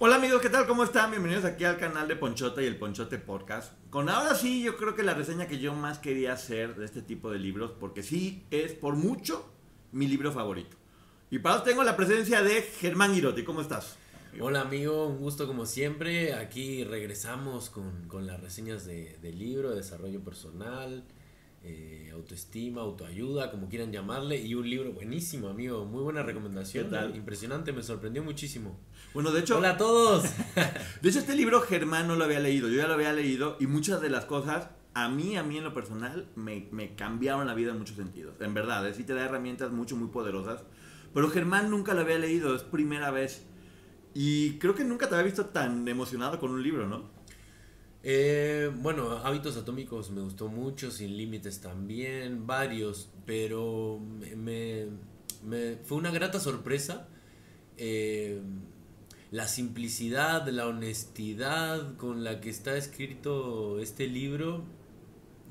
Hola amigos, ¿qué tal? ¿Cómo están? Bienvenidos aquí al canal de Ponchota y el Ponchote Podcast. Con ahora sí, yo creo que la reseña que yo más quería hacer de este tipo de libros, porque sí es por mucho mi libro favorito. Y para tengo la presencia de Germán Girotti. ¿Cómo estás? Hola amigo, un gusto como siempre. Aquí regresamos con, con las reseñas de, del libro, de desarrollo personal, eh, autoestima, autoayuda, como quieran llamarle. Y un libro buenísimo, amigo. Muy buena recomendación. ¿Qué tal? Impresionante, me sorprendió muchísimo. Bueno, de hecho, Hola a todos. de hecho este libro Germán no lo había leído. Yo ya lo había leído y muchas de las cosas, a mí, a mí en lo personal, me, me cambiaron la vida en muchos sentidos. En verdad, sí te da herramientas mucho, muy poderosas. Pero Germán nunca lo había leído, es primera vez. Y creo que nunca te había visto tan emocionado con un libro, ¿no? Eh, bueno, Hábitos Atómicos me gustó mucho, Sin Límites también, varios, pero me, me- fue una grata sorpresa. eh, la simplicidad, la honestidad con la que está escrito este libro,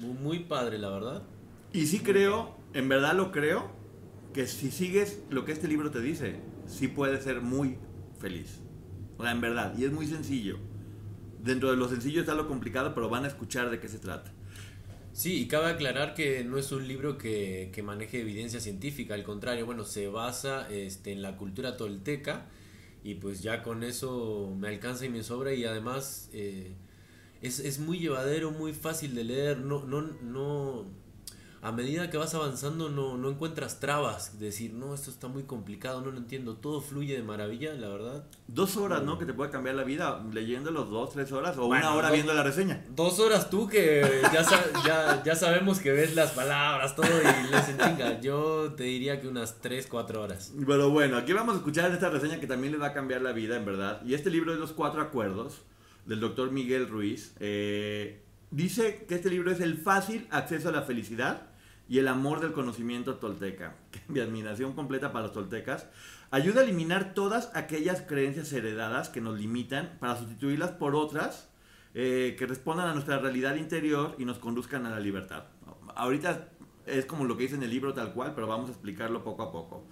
muy, muy padre, la verdad. Y sí creo, en verdad lo creo, que si sigues lo que este libro te dice, sí puedes ser muy feliz. O sea, en verdad, y es muy sencillo. Dentro de lo sencillo está lo complicado, pero van a escuchar de qué se trata. Sí, y cabe aclarar que no es un libro que, maneje evidencia científica, al contrario, bueno, se basa este, en la cultura tolteca y pues ya con eso me alcanza y me sobra y además eh, es, es muy llevadero, muy fácil de leer, no, no, no, a medida que vas avanzando no, no encuentras trabas, decir, no, esto está muy complicado, no lo entiendo, todo fluye de maravilla, la verdad. Dos horas, ¿no? Que te puede cambiar la vida leyéndolo dos, tres horas o Bueno, una hora dos- viendo la reseña. Dos horas tú que ya, ya, ya sabemos que ves las palabras, todo y les en chinga. Yo te diría que unas 3, 4 horas. Pero bueno, aquí vamos a escuchar esta reseña que también les va a cambiar la vida, en verdad. Y este libro es Los Cuatro Acuerdos, del doctor Miguel Ruiz. Eh, dice que este libro es el fácil acceso a la felicidad y el amor del conocimiento tolteca. Mi admiración completa para los toltecas. Ayuda a eliminar todas aquellas creencias heredadas que nos limitan para sustituirlas por otras eh, que respondan a nuestra realidad interior y nos conduzcan a la libertad. Ahorita es como lo que dice en el libro tal cual, pero vamos a explicarlo poco a poco.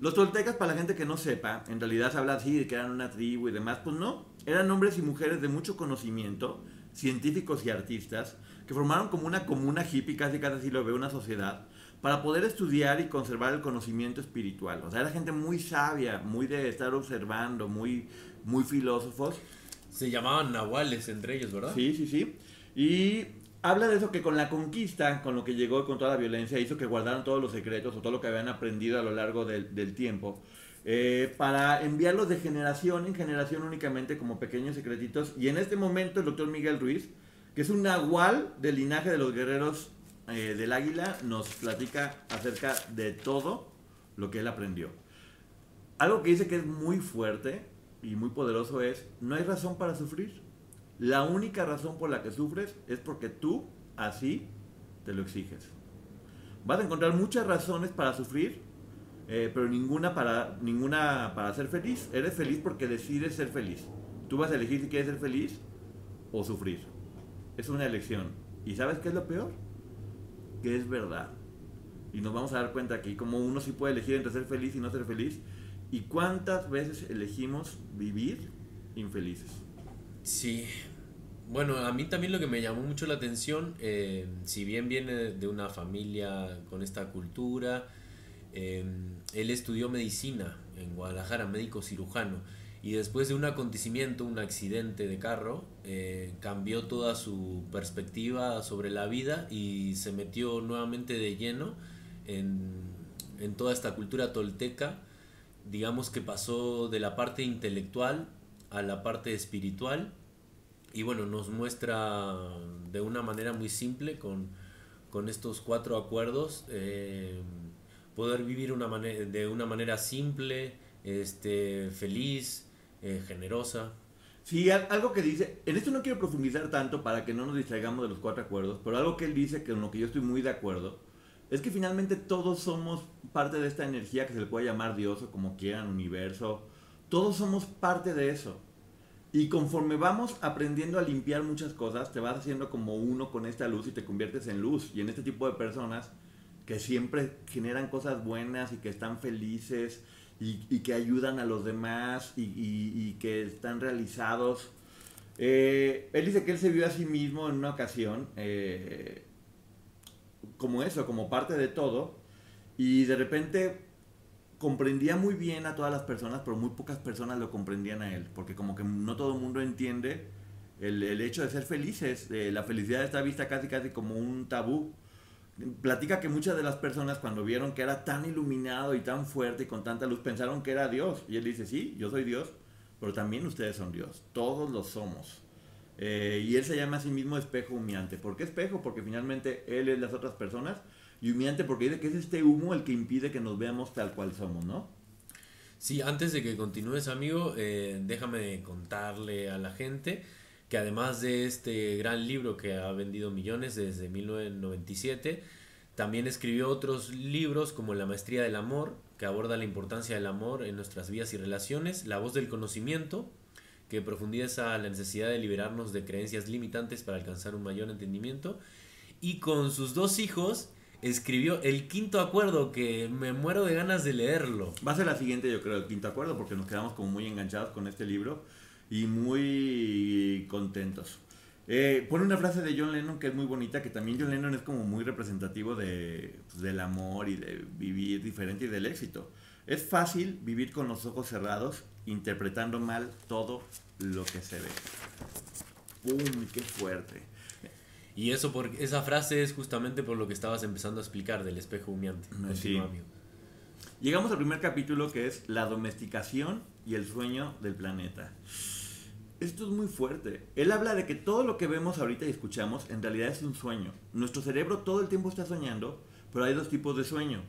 Los toltecas, para la gente que no sepa, en realidad se habla así de que eran una tribu y demás, pues no, eran hombres y mujeres de mucho conocimiento, científicos y artistas, que formaron como una comuna hippie, casi casi así lo ve una sociedad, para poder estudiar y conservar el conocimiento espiritual. O sea, era gente muy sabia, muy de estar observando, muy, muy filósofos. Se llamaban nahuales entre ellos, ¿verdad? Sí, sí, sí. Y habla de eso que con la conquista, con lo que llegó con toda la violencia, hizo que guardaran todos los secretos o todo lo que habían aprendido a lo largo del, del tiempo. eh, para enviarlos de generación en generación únicamente como pequeños secretitos. Y en este momento el doctor Miguel Ruiz, que es un nahual del linaje de los guerreros eh, del águila, nos platica acerca de todo lo que él aprendió. Algo que dice que es muy fuerte y muy poderoso es, no hay razón para sufrir. La única razón por la que sufres es porque tú así te lo exiges. Vas a encontrar muchas razones para sufrir, eh, pero ninguna para, ninguna para ser feliz. Eres feliz porque decides ser feliz. Tú vas a elegir si quieres ser feliz o sufrir. Es una elección. ¿Y sabes qué es lo peor? Que es verdad. Y nos vamos a dar cuenta aquí como uno sí puede elegir entre ser feliz y no ser feliz. ¿Y cuántas veces elegimos vivir infelices? Sí. Bueno, a mí también lo que me llamó mucho la atención, eh, si bien viene de una familia con esta cultura, eh, él estudió medicina en Guadalajara, médico cirujano, y después de un acontecimiento, un accidente de carro, eh, cambió toda su perspectiva sobre la vida y se metió nuevamente de lleno en, en toda esta cultura tolteca. Digamos que pasó de la parte intelectual a la parte espiritual y bueno, nos muestra de una manera muy simple con, con estos cuatro acuerdos eh, poder vivir una de una manera simple, este, feliz, eh, generosa. Sí, al- algo que dice, en esto no quiero profundizar tanto para que no nos distraigamos de los cuatro acuerdos, pero algo que él dice, que con lo que yo estoy muy de acuerdo, es que finalmente todos somos parte de esta energía que se le puede llamar Dios o como quieran, universo, todos somos parte de eso. Y conforme vamos aprendiendo a limpiar muchas cosas, te vas haciendo como uno con esta luz y te conviertes en luz. Y en este tipo de personas que siempre generan cosas buenas y que están felices y, que ayudan a los demás y, que están realizados. Eh, él dice que él se vio a sí mismo en una ocasión eh, como eso, como parte de todo, y de repente comprendía muy bien a todas las personas, pero muy pocas personas lo comprendían a él, porque como que no todo el mundo entiende el, el hecho de ser felices, la felicidad está vista casi casi como un tabú. Platica que muchas de las personas cuando vieron que era tan iluminado y tan fuerte y con tanta luz pensaron que era Dios. Y él dice, sí, yo soy Dios, pero también ustedes son Dios, todos lo somos. Eh, y él se llama a sí mismo espejo humeante. ¿Por qué espejo? Porque finalmente él es las otras personas y humeante porque dice que es este humo el que impide que nos veamos tal cual somos, ¿no? Sí, antes de que continúes, amigo, eh, déjame contarle a la gente que además de este gran libro que ha vendido millones desde 1997, también escribió otros libros como La Maestría del Amor, que aborda la importancia del amor en nuestras vidas y relaciones, La Voz del Conocimiento, que profundiza la necesidad de liberarnos de creencias limitantes para alcanzar un mayor entendimiento, y con sus dos hijos escribió El Quinto Acuerdo, que me muero de ganas de leerlo. Va a ser la siguiente, yo creo, El Quinto Acuerdo, porque nos quedamos como muy enganchados con este libro y muy contentos. Eh, pone una frase de John Lennon que es muy bonita, que también John Lennon es como muy representativo de, pues, del amor y de vivir diferente y del éxito. Es fácil vivir con los ojos cerrados, interpretando mal todo lo que se ve. ¡Pum! ¡Qué fuerte! Y eso por, esa frase es justamente por lo que estabas empezando a explicar del espejo humeante. Sí. Llegamos al primer capítulo que es la domesticación y el sueño del planeta. Esto es muy fuerte. Él habla de que todo lo que vemos ahorita y escuchamos en realidad es un sueño. Nuestro cerebro todo el tiempo está soñando, pero hay dos tipos de sueño.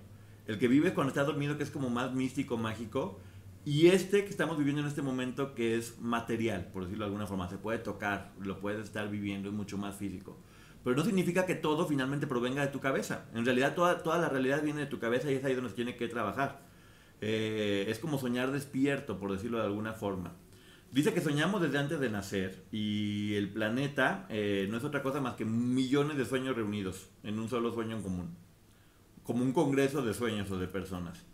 El que vive cuando está dormido, que es como más místico, mágico, y este que estamos viviendo en este momento, que es material, por decirlo de alguna forma. Se puede tocar, lo puedes estar viviendo, es mucho más físico. Pero no significa que todo finalmente provenga de tu cabeza. En realidad toda, toda la realidad viene de tu cabeza y es ahí donde se tiene que trabajar. Eh, es como soñar despierto, por decirlo de alguna forma. Dice que soñamos desde antes de nacer y el planeta eh, no es otra cosa más que millones de sueños reunidos en un solo sueño en común. Como un congreso de sueños o de personas.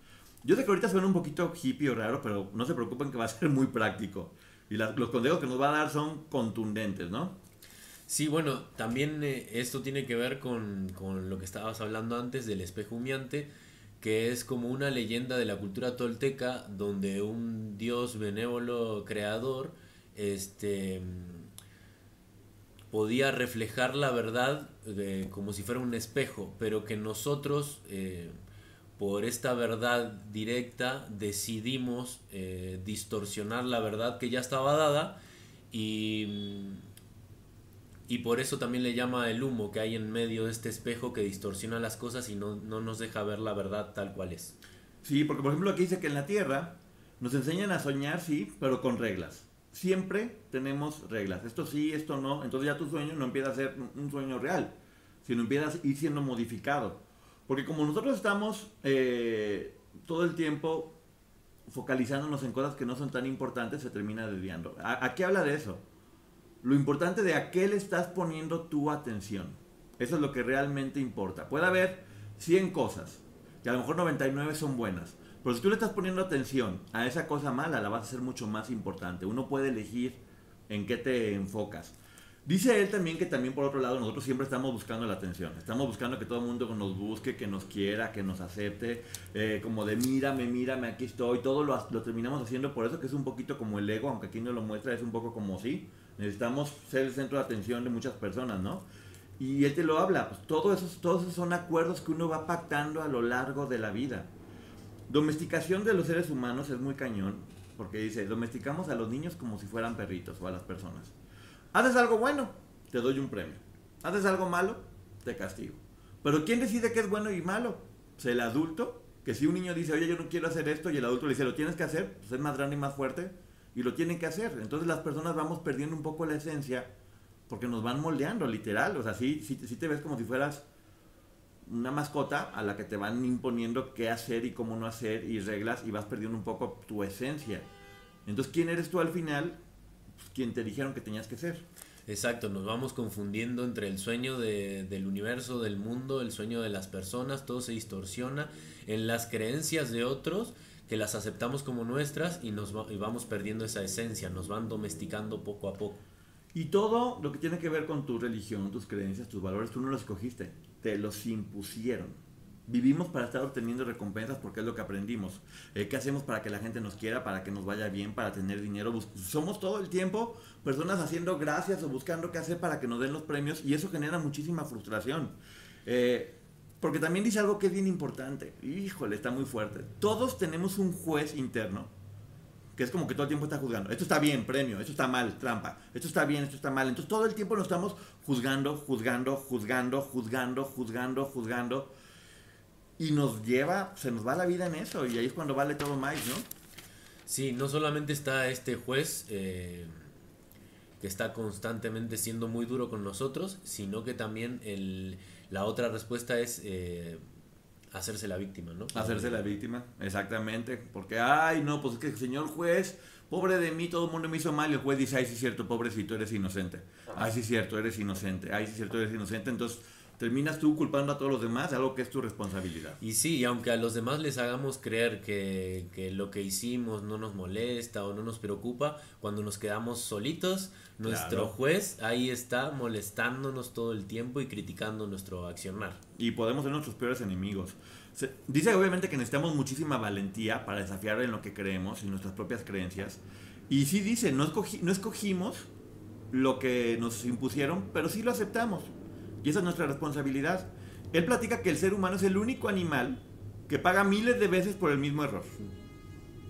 Yo sé que ahorita suena un poquito hippie o raro, pero no se preocupen que va a ser muy práctico. Y los consejos que nos va a dar son contundentes, ¿no? Sí, bueno, también eh, esto tiene que ver con, con, lo que estabas hablando antes del espejo humeante, que es como una leyenda de la cultura tolteca donde un dios benévolo creador este, podía reflejar la verdad eh, como si fuera un espejo, pero que nosotros, eh, por esta verdad directa, decidimos distorsionar la verdad que ya estaba dada y y por eso también le llama el humo que hay en medio de este espejo que distorsiona las cosas y no, nos deja ver la verdad tal cual es. Sí, porque por ejemplo aquí dice que en la Tierra nos enseñan a soñar, sí, pero con reglas. Siempre tenemos reglas. Esto sí, esto no. Entonces ya tu sueño no empieza a ser un sueño real, sino empieza a ir siendo modificado. Porque como nosotros estamos eh, todo el tiempo focalizándonos en cosas que no son tan importantes, se termina desviando. ¿A, qué habla de eso? Lo importante de a qué le estás poniendo tu atención. Eso es lo que realmente importa. Puede haber 100 cosas, que a lo mejor 99 son buenas, pero si tú le estás poniendo atención a esa cosa mala, la vas a hacer mucho más importante. Uno puede elegir en qué te enfocas. Dice él también que también por otro lado nosotros siempre estamos buscando la atención. Estamos buscando que todo el mundo nos busque, que nos quiera, que nos acepte, eh, como de mírame, mírame, aquí estoy. Todo lo, lo, terminamos haciendo por eso que es un poquito como el ego, aunque aquí no lo muestra, es un poco como sí necesitamos ser el centro de atención de muchas personas, ¿no? Y él te lo habla, pues todo esos, todos esos son acuerdos que uno va pactando a lo largo de la vida. Domesticación de los seres humanos es muy cañón, porque dice, domesticamos a los niños como si fueran perritos o a las personas. Haces algo bueno, te doy un premio. Haces algo malo, te castigo. Pero ¿quién decide qué es bueno y malo? Pues el adulto, que si un niño dice, oye, yo no quiero hacer esto, y el adulto le dice, lo tienes que hacer, pues es más grande y más fuerte, y lo tienen que hacer. Entonces las personas vamos perdiendo un poco la esencia porque nos van moldeando, literal. O sea, sí, sí, te ves como si fueras una mascota a la que te van imponiendo qué hacer y cómo no hacer y reglas y vas perdiendo un poco tu esencia. Entonces, ¿quién eres tú al final? Pues, quien te dijeron que tenías que ser. Exacto, nos vamos confundiendo entre el sueño del universo, del mundo, el sueño de las personas, todo se distorsiona en las creencias de otros que las aceptamos como nuestras y nos y vamos perdiendo esa esencia, nos van domesticando poco a poco. Y todo lo que tiene que ver con tu religión, tus creencias, tus valores, tú no los escogiste, te los impusieron. Vivimos para estar obteniendo recompensas porque es lo que aprendimos. Eh, ¿Qué hacemos para que la gente nos quiera, para que nos vaya bien, para tener dinero? somos todo el tiempo personas haciendo gracias o buscando qué hacer para que nos den los premios y eso genera muchísima frustración. Eh, porque también dice algo que es bien importante. Híjole, está muy fuerte. Todos tenemos un juez interno que es como que todo el tiempo está juzgando. Esto está bien, premio, esto está mal, trampa, esto está bien, esto está mal. Entonces todo el tiempo nos estamos juzgando, juzgando, juzgando, juzgando, juzgando, juzgando. Y nos lleva, se nos va la vida en eso y ahí es cuando vale todo más, ¿no? Sí, no solamente está este juez eh, que está constantemente siendo muy duro con nosotros, sino que también el, la otra respuesta es... Eh, hacerse la víctima, ¿no? Hacerse la víctima, exactamente. Porque, ay, no, pues es que el señor juez, pobre de mí, todo el mundo me hizo mal. Y el juez dice, ay, sí es cierto, pobrecito, eres inocente. Ay, sí es cierto, eres inocente. Ay, sí es cierto, eres inocente. Entonces, terminas tú culpando a todos los demás de algo que es tu responsabilidad. Y sí, y aunque a los demás les hagamos creer que, que, lo que hicimos no nos molesta o no nos preocupa, cuando nos quedamos solitos, nuestro juez ahí está molestándonos todo el tiempo y criticando nuestro accionar. Y podemos ser nuestros peores enemigos. dice obviamente que necesitamos muchísima valentía para desafiar en lo que creemos y nuestras propias creencias. Y sí dice, no, no escogimos lo que nos impusieron, pero sí lo aceptamos. Y esa es nuestra responsabilidad. Él platica que el ser humano es el único animal que paga miles de veces por el mismo error.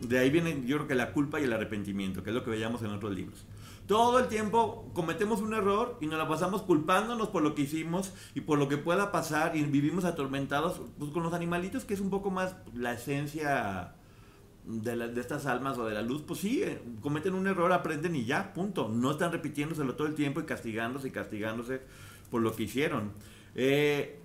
De ahí viene yo creo que la culpa y el arrepentimiento, que es lo que veíamos en otros libros. Todo el tiempo cometemos un error y nos la pasamos culpándonos por lo que hicimos y por lo que pueda pasar y vivimos atormentados pues, con los animalitos, que es un poco más la esencia de, de, estas almas o de la luz, pues sí, eh, cometen un error, aprenden y ya, punto. No están repitiéndoselo todo el tiempo y castigándose y castigándose por lo que hicieron. Eh,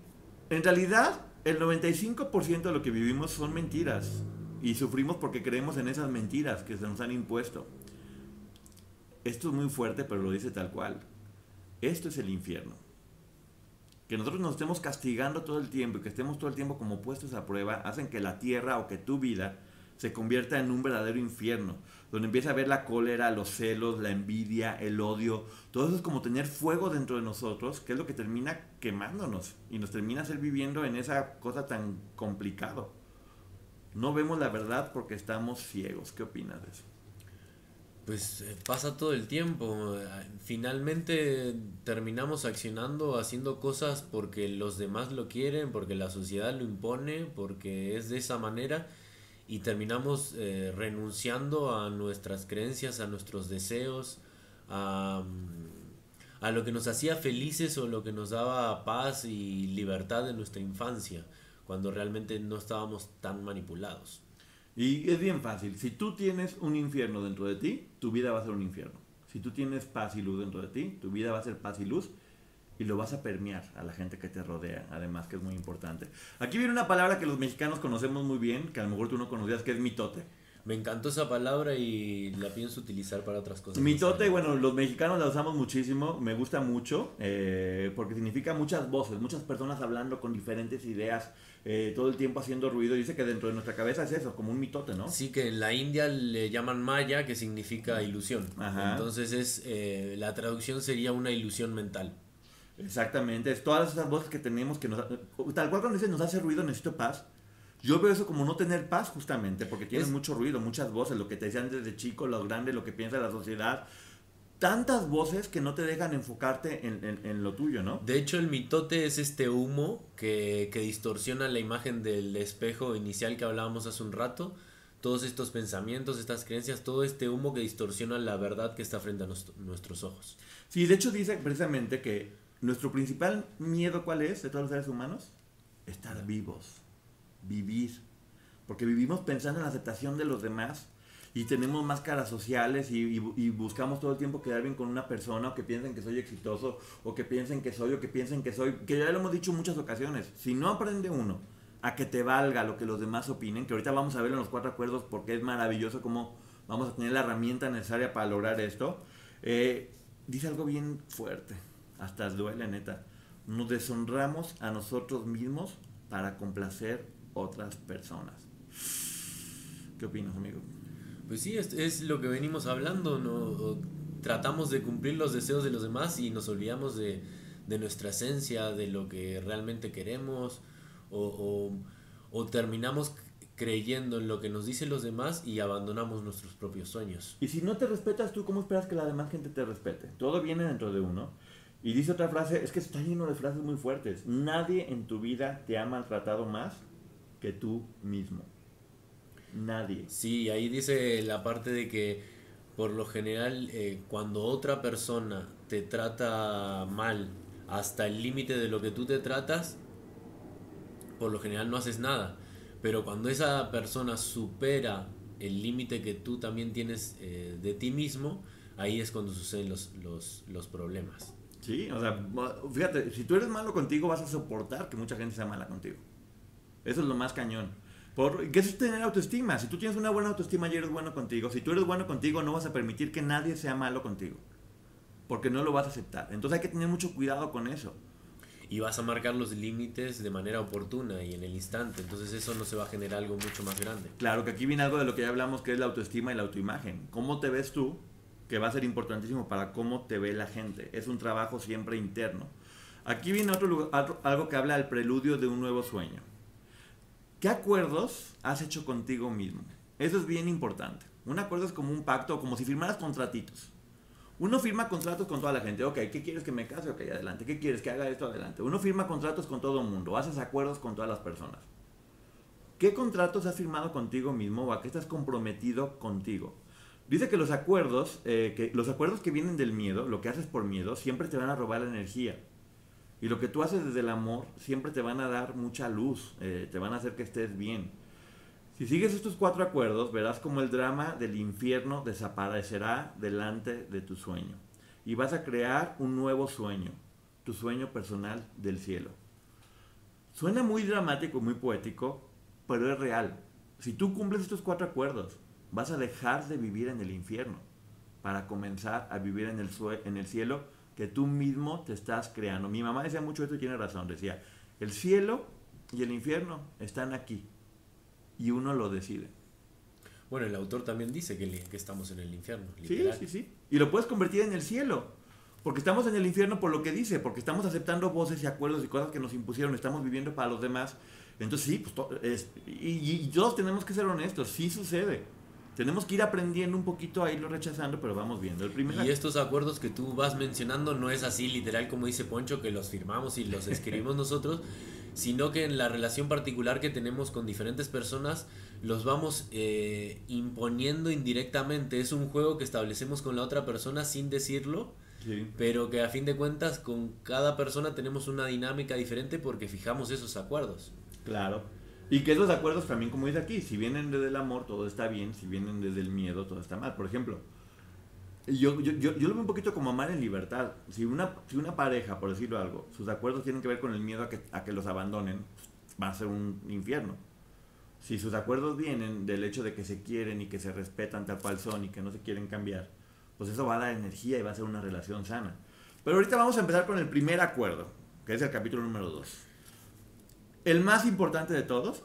en realidad, el 95% de lo que vivimos son mentiras y sufrimos porque creemos en esas mentiras que se nos han impuesto. Esto es muy fuerte, pero lo dice tal cual. Esto es el infierno. Que nosotros nos estemos castigando todo el tiempo y que estemos todo el tiempo como puestos a prueba hacen que la tierra o que tu vida se convierta en un verdadero infierno, donde empieza a ver la cólera, los celos, la envidia, el odio, todo eso es como tener fuego dentro de nosotros, que es lo que termina quemándonos y nos termina ser viviendo en esa cosa tan complicado. No vemos la verdad porque estamos ciegos. ¿Qué opinas de eso? Pues eh, pasa todo el tiempo. Finalmente terminamos accionando, haciendo cosas porque los demás lo quieren, porque la sociedad lo impone, porque es de esa manera y terminamos eh, renunciando a nuestras creencias, a nuestros deseos, a, mm, a, lo que nos hacía felices o lo que nos daba paz y libertad en nuestra infancia, cuando realmente no estábamos tan manipulados. Y es bien fácil, si tú tienes un infierno dentro de ti, tu vida va a ser un infierno. Si tú tienes paz y luz dentro de ti, tu vida va a ser paz y luz y lo vas a permear a la gente que te rodea, además que es muy importante. Aquí viene una palabra que los mexicanos conocemos muy bien, que a lo mejor tú no conocías, que es mitote. Me encantó esa palabra y la pienso utilizar para otras cosas. Mitote, bueno, los mexicanos la usamos muchísimo, me gusta mucho, eh, porque significa muchas voces, muchas personas hablando con diferentes ideas, eh, todo el tiempo haciendo ruido. Dice que dentro de nuestra cabeza es eso, como un mitote, ¿no? Sí, que en la India le llaman maya, que significa ilusión. Entonces es eh, la traducción sería una ilusión mental. Exactamente, es todas esas voces que tenemos que nos... Tal cual cuando dices nos hace ruido, necesito paz. Yo veo eso como no tener paz justamente, porque tienes mucho ruido, muchas voces, lo que te decían desde chico, lo grande, lo que piensa la sociedad. Tantas voces que no te dejan enfocarte en, lo tuyo, ¿no? De hecho, el mitote es este humo que, que distorsiona la imagen del espejo inicial que hablábamos hace un rato todos estos pensamientos, estas creencias, todo este humo que distorsiona la verdad que está frente a nuestros ojos. Sí, de hecho dice precisamente que nuestro principal miedo, ¿cuál es de todos los seres humanos? Estar vivos, vivir. Porque vivimos pensando en la aceptación de los demás y tenemos máscaras sociales y, buscamos todo el tiempo quedar bien con una persona o que piensen que soy exitoso o que piensen que soy o que piensen que soy, que ya lo hemos dicho muchas ocasiones, si no aprende uno a que te valga lo que los demás opinen, que ahorita vamos a ver en los cuatro acuerdos porque es maravilloso cómo vamos a tener la herramienta necesaria para lograr esto, eh, dice algo bien fuerte hasta duele, neta. Nos deshonramos a nosotros mismos para complacer otras personas. ¿Qué opinas, amigo? Pues sí, es, lo que venimos hablando, ¿no? Tratamos de cumplir los deseos de los demás y nos olvidamos de, nuestra esencia, de lo que realmente queremos, o, o, o terminamos creyendo en lo que nos dicen los demás y abandonamos nuestros propios sueños. Y si no te respetas tú, ¿cómo esperas que la demás gente te respete? Todo viene dentro de uno. Y dice otra frase, es que está lleno de frases muy fuertes. Nadie en tu vida te ha maltratado más que tú mismo. Nadie. Sí, ahí dice la parte de que por lo general eh, cuando otra persona te trata mal hasta el límite de lo que tú te tratas, por lo general no haces nada. Pero cuando esa persona supera el límite que tú también tienes eh, de ti mismo, ahí es cuando suceden los, los, los problemas. Sí, o sea, fíjate, si tú eres malo contigo, vas a soportar que mucha gente sea mala contigo. Eso es lo más cañón. Por, ¿Qué es tener autoestima? Si tú tienes una buena autoestima y eres bueno contigo, si tú eres bueno contigo, no vas a permitir que nadie sea malo contigo. Porque no lo vas a aceptar. Entonces hay que tener mucho cuidado con eso y vas a marcar los límites de manera oportuna y en el instante. Entonces eso no se va a generar algo mucho más grande. Claro, que aquí viene algo de lo que ya hablamos, que es la autoestima y la autoimagen. ¿Cómo te ves tú? Que va a ser importantísimo para cómo te ve la gente. Es un trabajo siempre interno. Aquí viene otro, algo que habla del preludio de un nuevo sueño. ¿Qué acuerdos has hecho contigo mismo? Eso es bien importante. Un acuerdo es como un pacto, como si firmaras contratitos. Uno firma contratos con toda la gente. Ok, ¿qué quieres que me case? Ok, adelante. ¿Qué quieres que haga esto? Adelante. Uno firma contratos con todo el mundo. Haces acuerdos con todas las personas. ¿Qué contratos has firmado contigo mismo o a qué estás comprometido contigo? Dice que los acuerdos, eh, que los acuerdos que vienen del miedo, lo que haces por miedo, siempre te van a robar la energía. Y lo que tú haces desde el amor siempre te van a dar mucha luz, eh, te van a hacer que estés bien. Si sigues estos cuatro acuerdos, verás como el drama del infierno desaparecerá delante de tu sueño. Y vas a crear un nuevo sueño, tu sueño personal del cielo. Suena muy dramático, muy poético, pero es real. Si tú cumples estos cuatro acuerdos, vas a dejar de vivir en el infierno para comenzar a vivir en el, en el cielo que tú mismo te estás creando. Mi mamá decía mucho esto y tiene razón. Decía, el cielo y el infierno están aquí y uno lo decide. Bueno, el autor también dice que, que estamos en el infierno. Sí, sí, sí. Y lo puedes convertir en el cielo. Porque estamos en el infierno por lo que dice, porque estamos aceptando voces y acuerdos y cosas que nos impusieron, estamos viviendo para los demás. Entonces sí, pues, es, y, todos tenemos que ser honestos, sí sucede. Tenemos que ir aprendiendo un poquito a irlo rechazando, pero vamos viendo. El primer y estos acuerdos que tú vas mencionando no es así literal como dice Poncho, que los firmamos y los escribimos nosotros, sino que en la relación particular que tenemos con diferentes personas los vamos eh, imponiendo indirectamente. Es un juego que establecemos con la otra persona sin decirlo, pero que a fin de cuentas con cada persona tenemos una dinámica diferente porque fijamos esos acuerdos. Claro. Y que esos acuerdos también, como dice aquí, si vienen desde el amor, todo está bien, si vienen desde el miedo, todo está mal. Por ejemplo, yo, yo, yo, lo veo un poquito como amar en libertad. Si una, si una pareja, por decirlo algo, sus acuerdos tienen que ver con el miedo a que, a que los abandonen, va a ser un infierno. Si sus acuerdos vienen del hecho de que se quieren y que se respetan tal cual son y que no se quieren cambiar, pues eso va a dar energía y va a ser una relación sana. Pero ahorita vamos a empezar con el primer acuerdo, que es el capítulo número 2. El más importante de todos,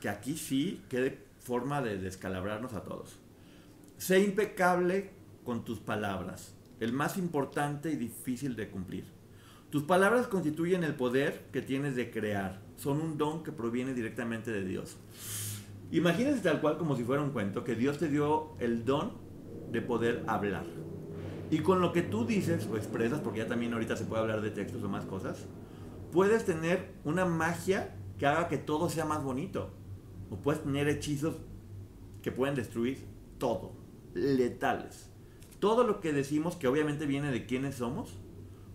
que aquí sí quede forma de descalabrarnos a todos. Sé impecable con tus palabras, el más importante y difícil de cumplir. Tus palabras constituyen el poder que tienes de crear, son un don que proviene directamente de Dios. Imagínate tal cual como si fuera un cuento, que Dios te dio el don de poder hablar. Y con lo que tú dices o expresas, porque ya también ahorita se puede hablar de textos o más cosas, puedes tener una magia que haga que todo sea más bonito. O puedes tener hechizos que pueden destruir todo, letales todo lo que decimos, que obviamente viene de quiénes somos,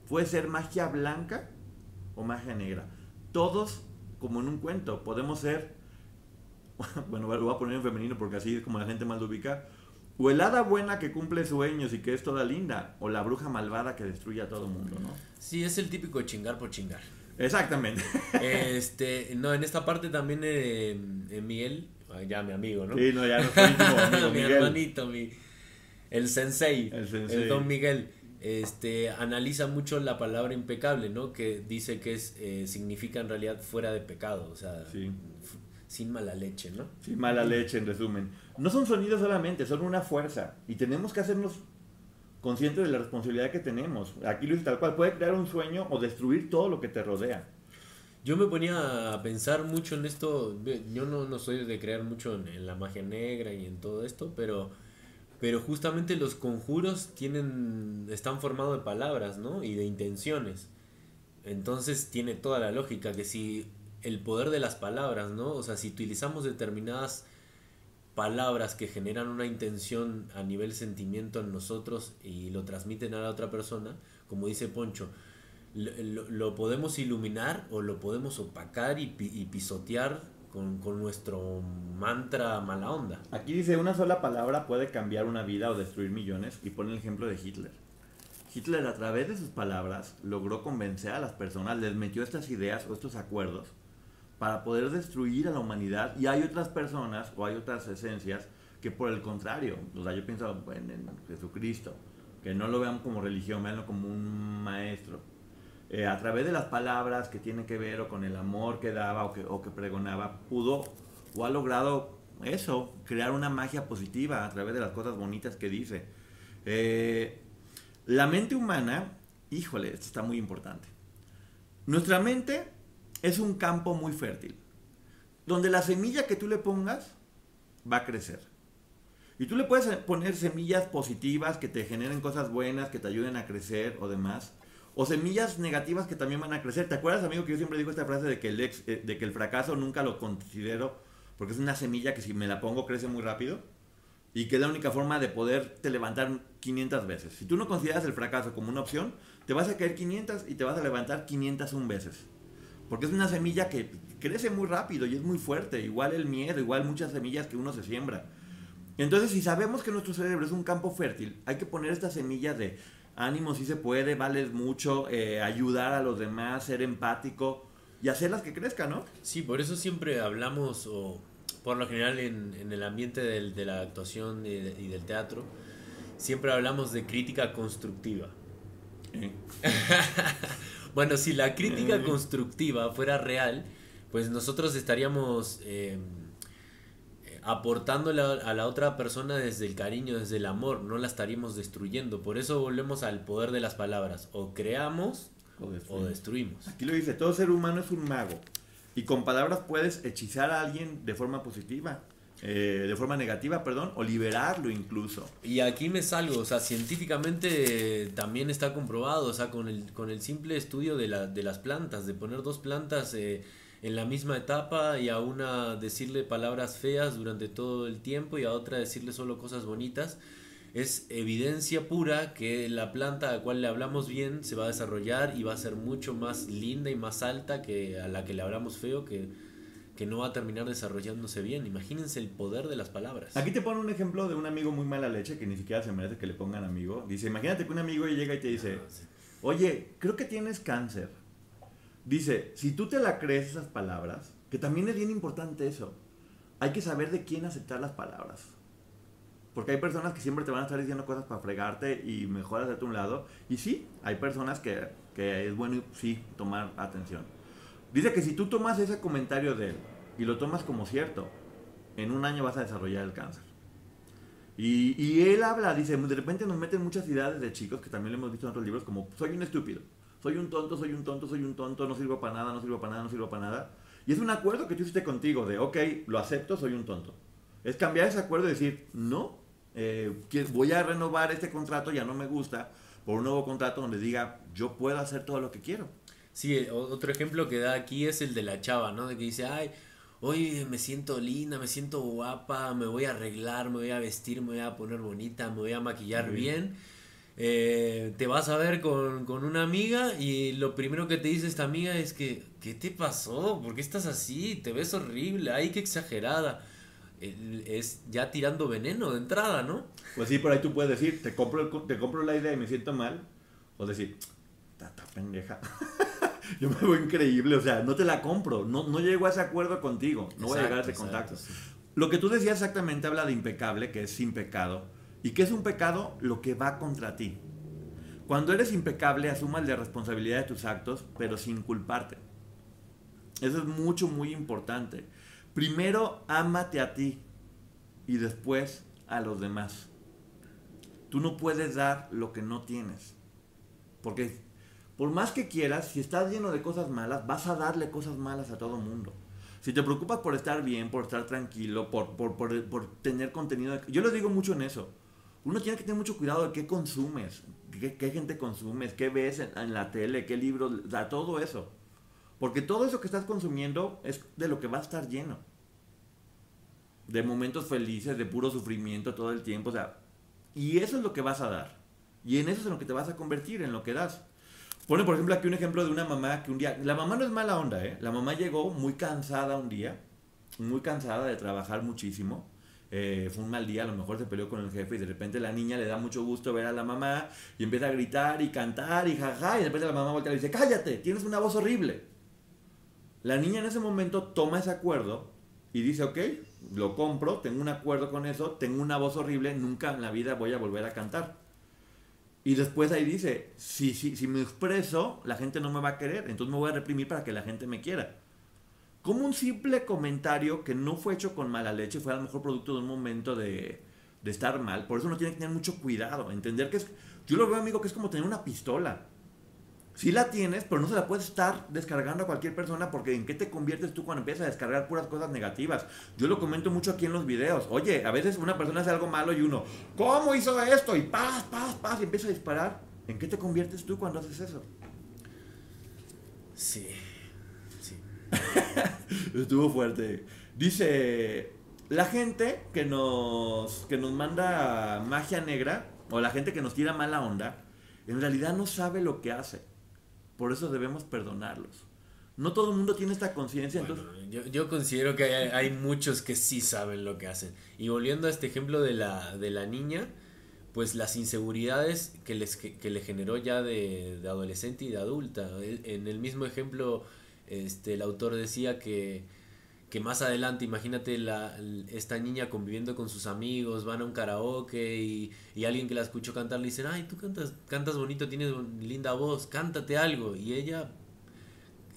puede ser magia blanca o magia negra. Todos, como en un cuento, podemos ser, bueno, lo voy a poner en femenino porque así es como la gente más lo ubica, o el hada buena que cumple sueños y que es toda linda, o la bruja malvada que destruye a todo mundo, ¿no? Sí, es el típico chingar por chingar. Exactamente. Este, no, en esta parte también eh, Miguel, ya mi amigo, ¿no? Sí, no, ya no soy amigo, mi hermanito, mi el sensei, el, Don Miguel, este, analiza mucho la palabra impecable, ¿no? Que dice que es, eh, significa en realidad fuera de pecado, o sea, sin mala leche, ¿no? Sin mala leche, en resumen. No son sonidos solamente, son una fuerza. Y tenemos que hacernos conscientes de la responsabilidad que tenemos. Aquí lo dice tal cual, puede crear un sueño o destruir todo lo que te rodea. Yo me ponía a pensar mucho en esto, yo no, no soy de creer mucho en, la magia negra y en todo esto, pero, pero justamente los conjuros tienen, están formados de palabras, ¿no? Y de intenciones. Entonces tiene toda la lógica que si el poder de las palabras, ¿no? O sea, si utilizamos determinadas palabras que generan una intención a nivel sentimiento en nosotros y lo transmiten a la otra persona, como dice Poncho, lo, podemos iluminar o lo podemos opacar y, pisotear con, nuestro mantra mala onda. Aquí dice, una sola palabra puede cambiar una vida o destruir millones y pone el ejemplo de Hitler. Hitler a través de sus palabras logró convencer a las personas, les metió estas ideas o estos acuerdos para poder destruir a la humanidad y hay otras personas o hay otras esencias que por el contrario, o sea, yo pienso en Jesucristo, que no lo vean como religión, veanlo como un maestro, eh, a través de las palabras que tienen que ver o con el amor que daba o que, o que pregonaba, pudo o ha logrado eso, crear una magia positiva a través de las cosas bonitas que dice. Eh, la mente humana, híjole, esto está muy importante. Nuestra mente es un campo muy fértil, donde la semilla que tú le pongas va a crecer. Y tú le puedes poner semillas positivas que te generen cosas buenas, que te ayuden a crecer o demás o semillas negativas que también van a crecer. ¿Te acuerdas, amigo, que yo siempre digo esta frase de que el, eh, de que el fracaso nunca lo considero porque es una semilla que si me la pongo crece muy rápido y que es la única forma de poderte levantar 500 veces. Si tú no consideras el fracaso como una opción, te vas a caer 500 y te vas a levantar 501 veces. Porque es una semilla que crece muy rápido y es muy fuerte. Igual el miedo, igual muchas semillas que uno se siembra. Entonces, si sabemos que nuestro cerebro es un campo fértil, hay que poner estas semillas de ánimo, si se puede, vale mucho, eh, ayudar a los demás, ser empático y hacerlas que crezcan, ¿no? Sí, por eso siempre hablamos, o por lo general en, el ambiente de la actuación y, del teatro, siempre hablamos de crítica constructiva. bueno, si la crítica constructiva fuera real, pues nosotros estaríamos... Eh, aportándole a la otra persona desde el cariño, desde el amor, no la estaríamos destruyendo. Por eso volvemos al poder de las palabras. O creamos o destruimos. Aquí lo dice, todo ser humano es un mago. Y con palabras puedes hechizar a alguien de forma positiva. Eh, de forma negativa, perdón, o liberarlo incluso. Y aquí me salgo, o sea, científicamente también está comprobado, o sea, con el, con el simple estudio de, la, de las plantas, de poner dos plantas eh, en la misma etapa y a una decirle palabras feas durante todo el tiempo y a otra decirle solo cosas bonitas, es evidencia pura que la planta a la cual le hablamos bien se va a desarrollar y va a ser mucho más linda y más alta que a la que le hablamos feo, que, que no va a terminar desarrollándose bien. Imagínense el poder de las palabras. Aquí te pone un ejemplo de un amigo muy mala leche que ni siquiera se merece que le pongan amigo. Dice, imagínate que un amigo llega y te dice, ah, oye, creo que tienes cáncer. Dice, si tú te la crees esas palabras, que también es bien importante eso, hay que saber de quién aceptar las palabras. Porque hay personas que siempre te van a estar diciendo cosas para fregarte y mejor hacerte un lado. Y sí, hay personas que, que es bueno, sí, tomar atención. Dice que si tú tomas ese comentario de él y lo tomas como cierto, en un año vas a desarrollar el cáncer. Y, y él habla, dice, de repente nos meten muchas ideas de chicos que también lo hemos visto en otros libros, como soy un estúpido soy un tonto, soy un tonto, soy un tonto, no sirvo para nada, no sirvo para nada, no sirvo para nada. Y es un acuerdo que tú hiciste contigo de, ok, lo acepto, soy un tonto. Es cambiar ese acuerdo y decir, no, eh, voy a renovar este contrato, ya no me gusta, por un nuevo contrato donde diga, yo puedo hacer todo lo que quiero. Sí, otro ejemplo que da aquí es el de la chava, ¿no? De que dice, ay, hoy me siento linda, me siento guapa, me voy a arreglar, me voy a vestir, me voy a poner bonita, me voy a maquillar bien eh, te vas a ver con, una amiga y lo primero que te dice esta amiga es que, ¿qué te pasó? ¿Por qué estás así? Te ves horrible, ay, qué exagerada. Es ya tirando veneno de entrada, ¿no? Pues sí, por ahí tú puedes decir, te compro, te compro la idea y me siento mal. O decir, tata pendeja. Yo me veo increíble, o sea, no te la compro, no, no llego a ese acuerdo contigo, no voy a llegar a ese contacto. Lo que tú decías exactamente habla de impecable, que es sin pecado ¿Y qué es un pecado? Lo que va contra ti. Cuando eres impecable, asumas la responsabilidad de tus actos, pero sin culparte. Eso es mucho, muy importante. primero ámate a ti y después a los demás. Tú no puedes dar lo que no tienes. Porque por más que quieras, si estás lleno de cosas malas, vas a darle cosas malas a todo mundo. Si te preocupas por estar bien, por estar tranquilo, por, por, por, por tener contenido... Yo les digo mucho en eso. Uno tiene que tener mucho cuidado de qué consumes, qué, gente consumes, qué ves en, en, la tele, qué libros, o sea, todo eso. Porque todo eso que estás consumiendo es de lo que va a estar lleno. De momentos felices, de puro sufrimiento todo el tiempo. O sea, y eso es lo que vas a dar. Y en eso es en lo que te vas a convertir, en lo que das. Pone, por ejemplo, aquí un ejemplo de una mamá que un día... La mamá no es mala onda, ¿eh? La mamá llegó muy cansada un día, muy cansada de trabajar muchísimo. Eh, fue un mal día, a lo mejor se peleó con el jefe y de repente la niña le da mucho gusto ver a la mamá y empieza a gritar y cantar y jaja y de repente la mamá voltea y le dice, cállate, tienes una voz horrible. La niña en ese momento toma ese acuerdo y dice, ok, lo compro, tengo un acuerdo con eso, tengo una voz horrible, nunca en la vida voy a volver a cantar. Y después ahí dice, si, si, si me expreso, la gente no me va a querer, entonces me voy a reprimir para que la gente me quiera. Como un simple comentario que no fue hecho con mala leche, fue a lo mejor producto de un momento de, de estar mal. Por eso uno tiene que tener mucho cuidado, entender que es... Yo lo veo, amigo, que es como tener una pistola. Sí la tienes, pero no se la puedes estar descargando a cualquier persona porque en qué te conviertes tú cuando empiezas a descargar puras cosas negativas. Yo lo comento mucho aquí en los videos. Oye, a veces una persona hace algo malo y uno, ¿cómo hizo esto? Y paz, paz, paz, y empieza a disparar. ¿En qué te conviertes tú cuando haces eso? Sí, sí. Estuvo fuerte. Dice, la gente que nos, que nos manda magia negra, o la gente que nos tira mala onda, en realidad no sabe lo que hace. Por eso debemos perdonarlos. No todo el mundo tiene esta conciencia. Bueno, entonces... yo, yo, considero que hay, hay, muchos que sí saben lo que hacen. Y volviendo a este ejemplo de la, de la niña, pues las inseguridades que, les, que, que le generó ya de, de, adolescente y de adulta. En el mismo ejemplo, este, el autor decía que, que más adelante, imagínate la, esta niña conviviendo con sus amigos, van a un karaoke y, y alguien que la escuchó cantar le dicen, ay, tú cantas, cantas bonito, tienes linda voz, cántate algo. Y ella,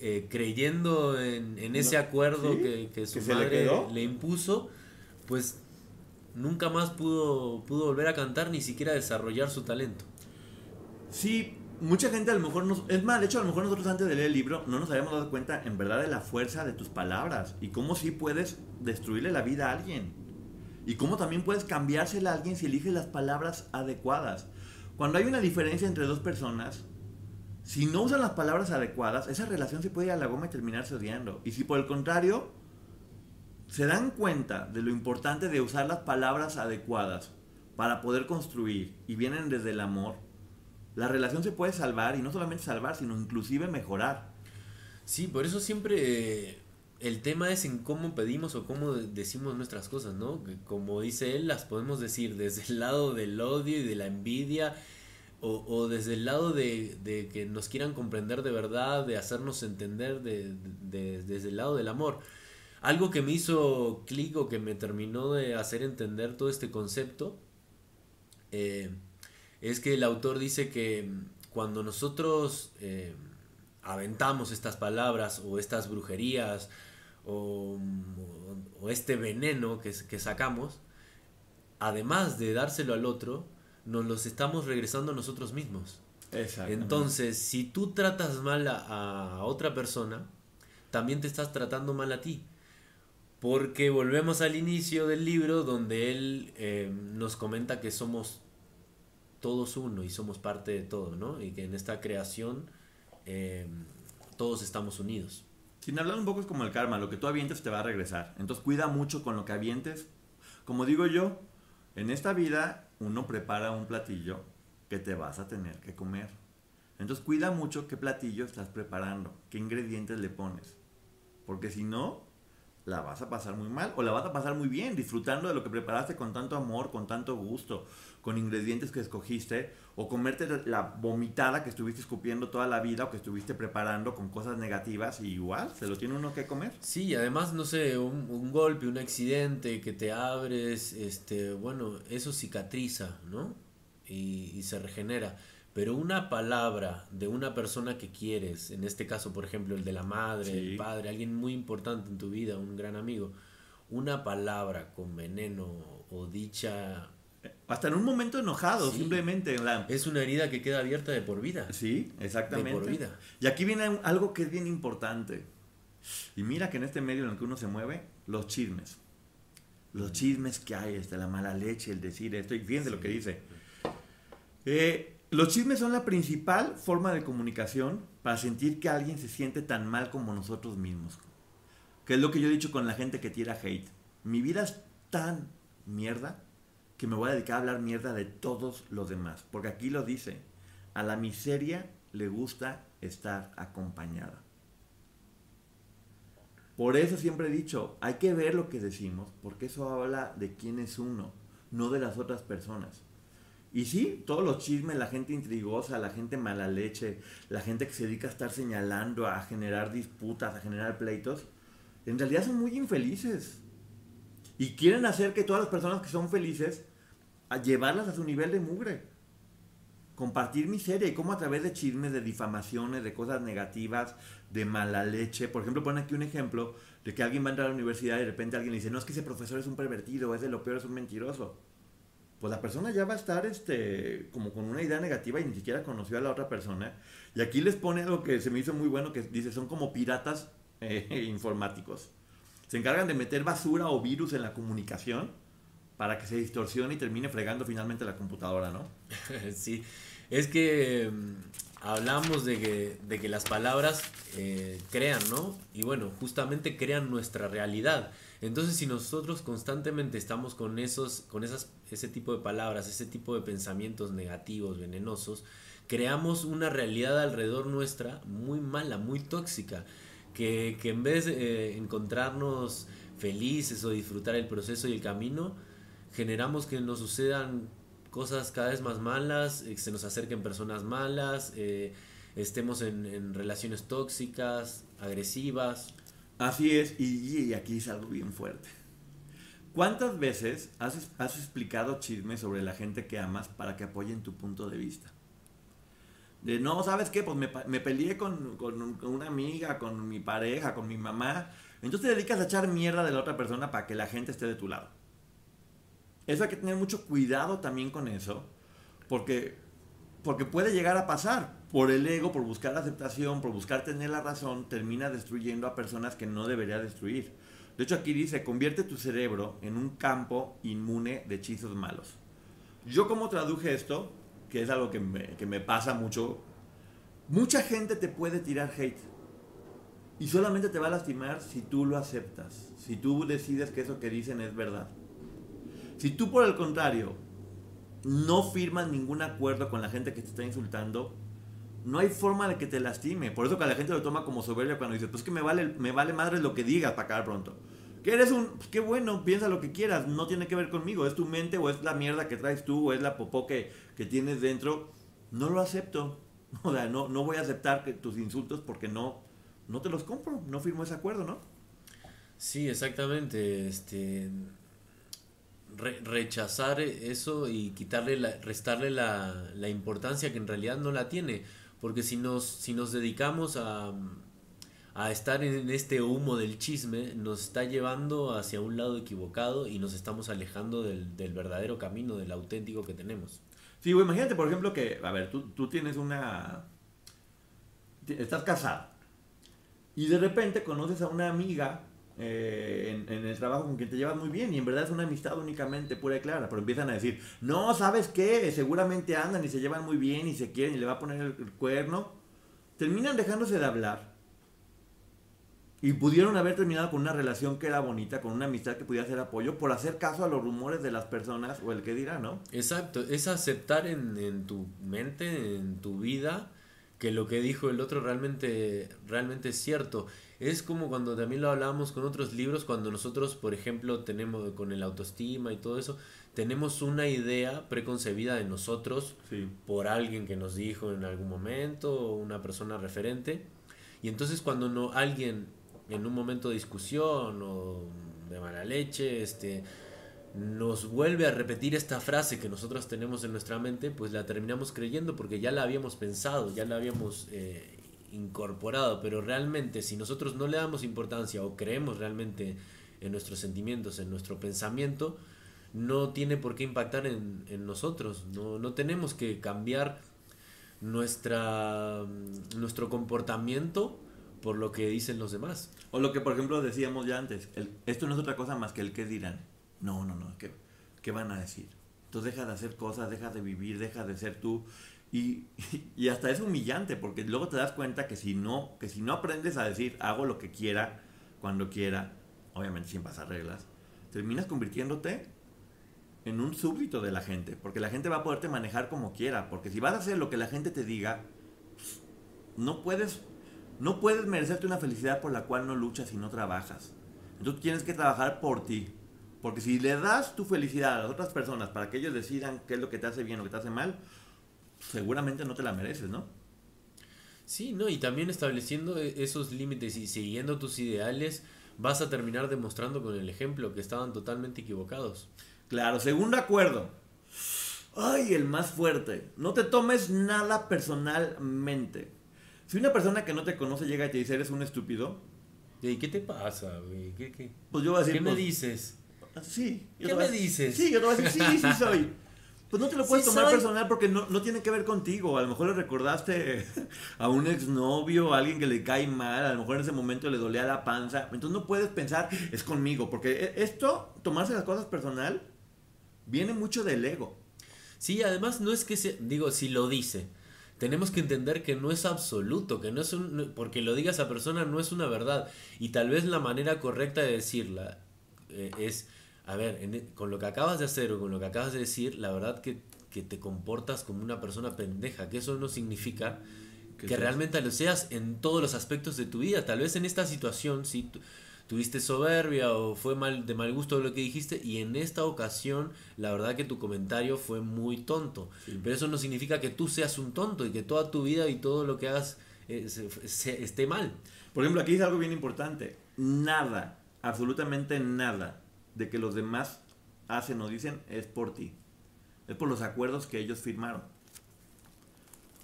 eh, creyendo en, en, ese acuerdo ¿Sí? que, que, su ¿Que madre le, le, impuso, pues nunca más pudo, pudo volver a cantar, ni siquiera desarrollar su talento. Sí, mucha gente a lo mejor nos... Es más, de hecho, a lo mejor nosotros antes de leer el libro no nos habíamos dado cuenta en verdad de la fuerza de tus palabras y cómo sí puedes destruirle la vida a alguien. Y cómo también puedes cambiársela a alguien si eliges las palabras adecuadas. Cuando hay una diferencia entre dos personas, si no usan las palabras adecuadas, esa relación se puede ir a la goma y terminarse odiando. Y si por el contrario, se dan cuenta de lo importante de usar las palabras adecuadas para poder construir y vienen desde el amor, la relación se puede salvar y no solamente salvar, sino inclusive mejorar. Sí, por eso siempre eh, el tema es en cómo pedimos o cómo decimos nuestras cosas, ¿no? Como dice él, las podemos decir desde el lado del odio y de la envidia o, o desde el lado de, de, que nos quieran comprender de verdad, de hacernos entender de, de, desde el lado del amor. Algo que me hizo clic o que me terminó de hacer entender todo este concepto eh, es que el autor dice que cuando nosotros eh, aventamos estas palabras o estas brujerías o, o, o este veneno que, que, sacamos, además de dárselo al otro, nos los estamos regresando a nosotros mismos. Entonces, si tú tratas mal a, a otra persona, también te estás tratando mal a ti. Porque volvemos al inicio del libro donde él eh, nos comenta que somos todos uno y somos parte de todo, ¿no? Y que en esta creación eh, todos estamos unidos. Sin hablar un poco es como el karma, lo que tú avientes te va a regresar. Entonces cuida mucho con lo que avientes. Como digo yo, en esta vida uno prepara un platillo que te vas a tener que comer. Entonces cuida mucho qué platillo estás preparando, qué ingredientes le pones. Porque si no, la vas a pasar muy mal o la vas a pasar muy bien, disfrutando de lo que preparaste con tanto amor, con tanto gusto, con ingredientes que escogiste, o comerte la vomitada que estuviste escupiendo toda la vida o que estuviste preparando con cosas negativas y igual, se lo tiene uno que comer. Sí, además, no sé, un, golpe, un accidente que te abres, este, bueno, eso cicatriza, ¿no? Y se regenera. Pero una palabra de una persona que quieres, en este caso, por ejemplo, el de la madre, el padre, alguien muy importante en tu vida, un gran amigo, una palabra con veneno o dicha... Hasta en un momento enojado, simplemente. Es una herida que queda abierta de por vida. Sí, exactamente. De por vida. Y aquí viene algo que es bien importante. Y mira que en este medio en el que uno se mueve, los chismes. Los chismes que hay, este, la mala leche, el decir esto, y fíjense lo que dice. Eh, los chismes son la principal forma de comunicación para sentir que alguien se siente tan mal como nosotros mismos. Que es lo que yo he dicho con la gente que tira hate. Mi vida es tan mierda que me voy a dedicar a hablar mierda de todos los demás. Porque aquí lo dice, a la miseria le gusta estar acompañada. Por eso siempre he dicho, hay que ver lo que decimos, porque eso habla de quién es uno, no de las otras personas. Y sí, todos los chismes, la gente intrigosa, la gente mala leche, la gente que se dedica a estar señalando, a generar disputas, a generar pleitos, en realidad son muy infelices. Y quieren hacer que todas las personas que son felices, a llevarlas a su nivel de mugre. Compartir miseria y cómo a través de chismes, de difamaciones, de cosas negativas, de mala leche. Por ejemplo, ponen aquí un ejemplo de que alguien va a entrar a la universidad y de repente alguien le dice, no, es que ese profesor es un pervertido, es de lo peor, es un mentiroso pues la persona ya va a estar este, como con una idea negativa y ni siquiera conoció a la otra persona. Y aquí les pone algo que se me hizo muy bueno, que dice, son como piratas eh, informáticos. Se encargan de meter basura o virus en la comunicación para que se distorsione y termine fregando finalmente la computadora, ¿no? sí, es que mm, hablamos de que, de que las palabras eh, crean, ¿no? Y bueno, justamente crean nuestra realidad. Entonces, si nosotros constantemente estamos con esos, con esas, ese tipo de palabras, ese tipo de pensamientos negativos, venenosos, creamos una realidad alrededor nuestra muy mala, muy tóxica, que, en vez de eh, encontrarnos felices o disfrutar el proceso y el camino, generamos que nos sucedan cosas cada vez más malas, que eh, se nos acerquen personas malas, eh, estemos en relaciones tóxicas, agresivas. Así es, y, aquí es algo bien fuerte. ¿Cuántas veces has, explicado chismes sobre la gente que amas para que apoyen tu punto de vista? De no, ¿sabes qué? Pues me, peleé con, una amiga, con mi pareja, con mi mamá. Entonces te dedicas a echar mierda de la otra persona para que la gente esté de tu lado. Eso hay que tener mucho cuidado también con eso, porque, porque puede llegar a pasar por el ego, por buscar aceptación, por buscar tener la razón, termina destruyendo a personas que no debería destruir. De hecho, aquí dice, convierte tu cerebro en un campo inmune de hechizos malos. Yo como traduje esto, que es algo que me, que me pasa mucho, mucha gente te puede tirar hate. Y solamente te va a lastimar si tú lo aceptas, si tú decides que eso que dicen es verdad. Si tú por el contrario no firmas ningún acuerdo con la gente que te está insultando, no hay forma de que te lastime. Por eso que la gente lo toma como soberbia cuando dice, pues que me vale, me vale madre lo que digas para acabar pronto. Que eres un, pues qué bueno, piensa lo que quieras, no tiene que ver conmigo, es tu mente o es la mierda que traes tú o es la popó que, que tienes dentro. No lo acepto. O sea, no, no voy a aceptar tus insultos porque no, no te los compro, no firmo ese acuerdo, ¿no? Sí, exactamente. Este, rechazar eso y quitarle la, restarle la, la importancia que en realidad no la tiene porque si nos, si nos dedicamos a, estar en este humo del chisme, nos está llevando hacia un lado equivocado y nos estamos alejando del, verdadero camino, del auténtico que tenemos. Sí, imagínate, por ejemplo, que, a ver, tú, tú tienes una... Estás casado y de repente conoces a una amiga eh, en, el trabajo con quien te llevas muy bien y en verdad es una amistad únicamente pura y clara, pero empiezan a decir, no, ¿sabes qué? Seguramente andan y se llevan muy bien y se quieren y le va a poner el, cuerno. Terminan dejándose de hablar y pudieron haber terminado con una relación que era bonita, con una amistad que pudiera ser apoyo, por hacer caso a los rumores de las personas o el que dirá, ¿no? Exacto, es aceptar en, en tu mente, en tu vida, que lo que dijo el otro realmente, realmente es cierto. Es como cuando también lo hablábamos con otros libros, cuando nosotros, por ejemplo, tenemos con el autoestima y todo eso, tenemos una idea preconcebida de nosotros por alguien que nos dijo en algún momento, o una persona referente. Y entonces cuando no alguien en un momento de discusión o de mala leche, este nos vuelve a repetir esta frase que nosotros tenemos en nuestra mente, pues la terminamos creyendo porque ya la habíamos pensado, ya la habíamos eh, incorporado, pero realmente si nosotros no le damos importancia o creemos realmente en nuestros sentimientos, en nuestro pensamiento, no tiene por qué impactar en, en nosotros, no, no tenemos que cambiar nuestra, nuestro comportamiento por lo que dicen los demás. O lo que, por ejemplo, decíamos ya antes, esto no es otra cosa más que el que dirán. No, no, no, ¿qué, ¿qué van a decir? Entonces deja de hacer cosas, deja de vivir, deja de ser tú. Y, y, hasta es humillante, porque luego te das cuenta que si, no, que si no aprendes a decir hago lo que quiera, cuando quiera, obviamente sin pasar reglas, terminas convirtiéndote en un súbdito de la gente, porque la gente va a poderte manejar como quiera, porque si vas a hacer lo que la gente te diga, no puedes, no puedes merecerte una felicidad por la cual no luchas y no trabajas. Entonces tienes que trabajar por ti, porque si le das tu felicidad a las otras personas para que ellos decidan qué es lo que te hace bien o qué te hace mal, seguramente no te la mereces, ¿no? Sí, no, y también estableciendo e-, esos límites y siguiendo tus ideales, vas a terminar demostrando con el ejemplo que estaban totalmente equivocados. Claro, segundo acuerdo. Ay, el más fuerte. No te tomes nada personalmente. Si una persona que no te conoce llega y te dice eres un estúpido. ¿Y qué te pasa, güey? ¿Qué, qué? Pues yo voy a decir. ¿Qué me pues, dices? Sí. yo ¿Qué a- me dices? Sí, yo te voy a decir, sí, sí soy. Pues no te lo puedes Sí tomar soy. personal porque no, no tiene que ver contigo. A lo mejor le recordaste a un exnovio, a alguien que le cae mal, a lo mejor en ese momento le dolía la panza. Entonces no puedes pensar, es conmigo. Porque e- esto, tomarse las cosas personal, viene mucho del ego. Sí, además no es que se, digo, si lo dice, tenemos que entender que no es absoluto, que no es un, porque lo diga esa persona no es una verdad. Y tal vez la manera correcta de decirla eh, es, a ver, en- e, con lo que acabas de hacer o con lo que acabas de decir, la verdad que, que te comportas como una persona pendeja, que eso no significa Que realmente lo seas en todos los aspectos de tu vida. Tal vez en esta situación, sí, tu- tuviste soberbia o fue mal de mal gusto lo que dijiste y en esta ocasión la verdad que tu comentario fue muy tonto. Sí. Pero eso no significa que tú seas un tonto y que toda tu vida y todo lo que hagas eh, se- se- esté mal. Por ejemplo, aquí dice algo bien importante. Nada, absolutamente nada de que los demás hacen o dicen es por ti. Es por los acuerdos que ellos firmaron.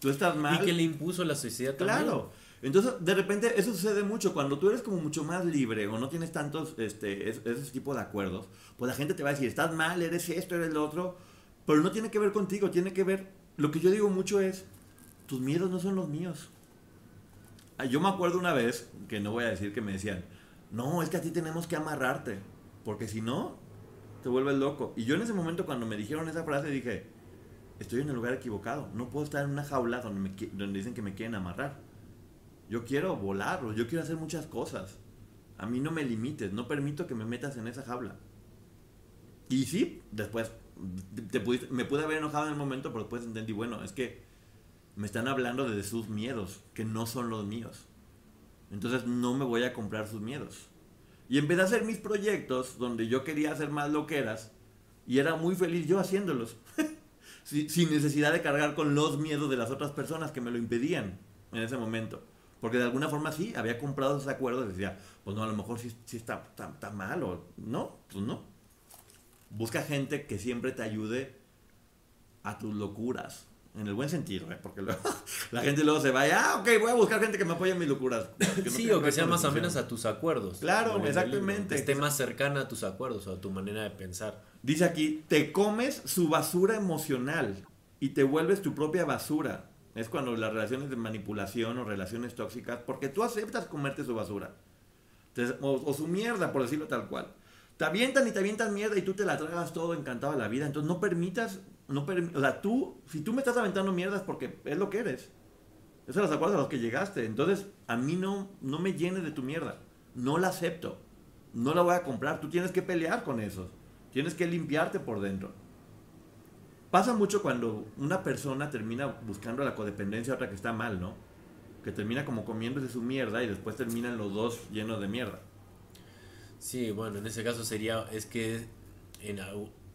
Tú estás mal. Y que le impuso la sociedad también. Claro. Entonces, de repente, eso sucede mucho. Cuando tú eres como mucho más libre o no tienes tantos, este, es- ese tipo de acuerdos, pues la gente te va a decir, estás mal, eres esto, eres lo otro. Pero no tiene que ver contigo, tiene que ver, lo que yo digo mucho es, tus miedos no son los míos. Ah, Yo me acuerdo una vez, que no voy a decir que me decían, no, es que a ti tenemos que amarrarte, porque si no, te vuelves loco. Y yo en ese momento cuando me dijeron esa frase dije, estoy en el lugar equivocado, no puedo estar en una jaula donde, me, dicen que me quieren amarrar. Yo quiero volar, yo quiero hacer muchas cosas. A mí no me limites, no permito que me metas en esa jaula. Y sí, después te me pude haber enojado en el momento, pero después entendí, bueno, es que me están hablando de sus miedos, que no son los míos. Entonces no me voy a comprar sus miedos. Y empecé a hacer mis proyectos donde yo quería hacer más loqueras y era muy feliz yo haciéndolos. Sin necesidad de cargar con los miedos de las otras personas que me lo impedían en ese momento. Porque de alguna forma sí, había comprado esos acuerdos y decía, pues no, a lo mejor sí está, está, está mal o no, pues no. Busca gente que siempre te ayude a tus locuras. En el buen sentido, ¿eh? porque luego, la gente luego se va y, ah, ok, voy a buscar gente que me apoye en mis locuras. No sí, o que sea más o menos a tus acuerdos. Claro, exactamente. que esté más cercana a tus acuerdos o a tu manera de pensar. Dice aquí, te comes su basura emocional y te vuelves tu propia basura. Es cuando las relaciones de manipulación o relaciones tóxicas, porque tú aceptas comerte su basura. O su mierda, por decirlo tal cual. Te avientan y te avientan mierda y tú te la tragas todo encantado de la vida. Entonces no permitas, no o sea, tú, si tú me estás aventando mierda es porque es lo que eres. Esos son acuerdos a los que llegaste. Entonces, a mí no, no me llenes de tu mierda. No la acepto. No la voy a comprar. Tú tienes que pelear con eso. Tienes que limpiarte por dentro. Pasa mucho cuando una persona termina buscando la codependencia a otra que está mal, ¿no? Que termina como comiéndose su mierda y después terminan los dos llenos de mierda. Sí, bueno, en ese caso sería, es que en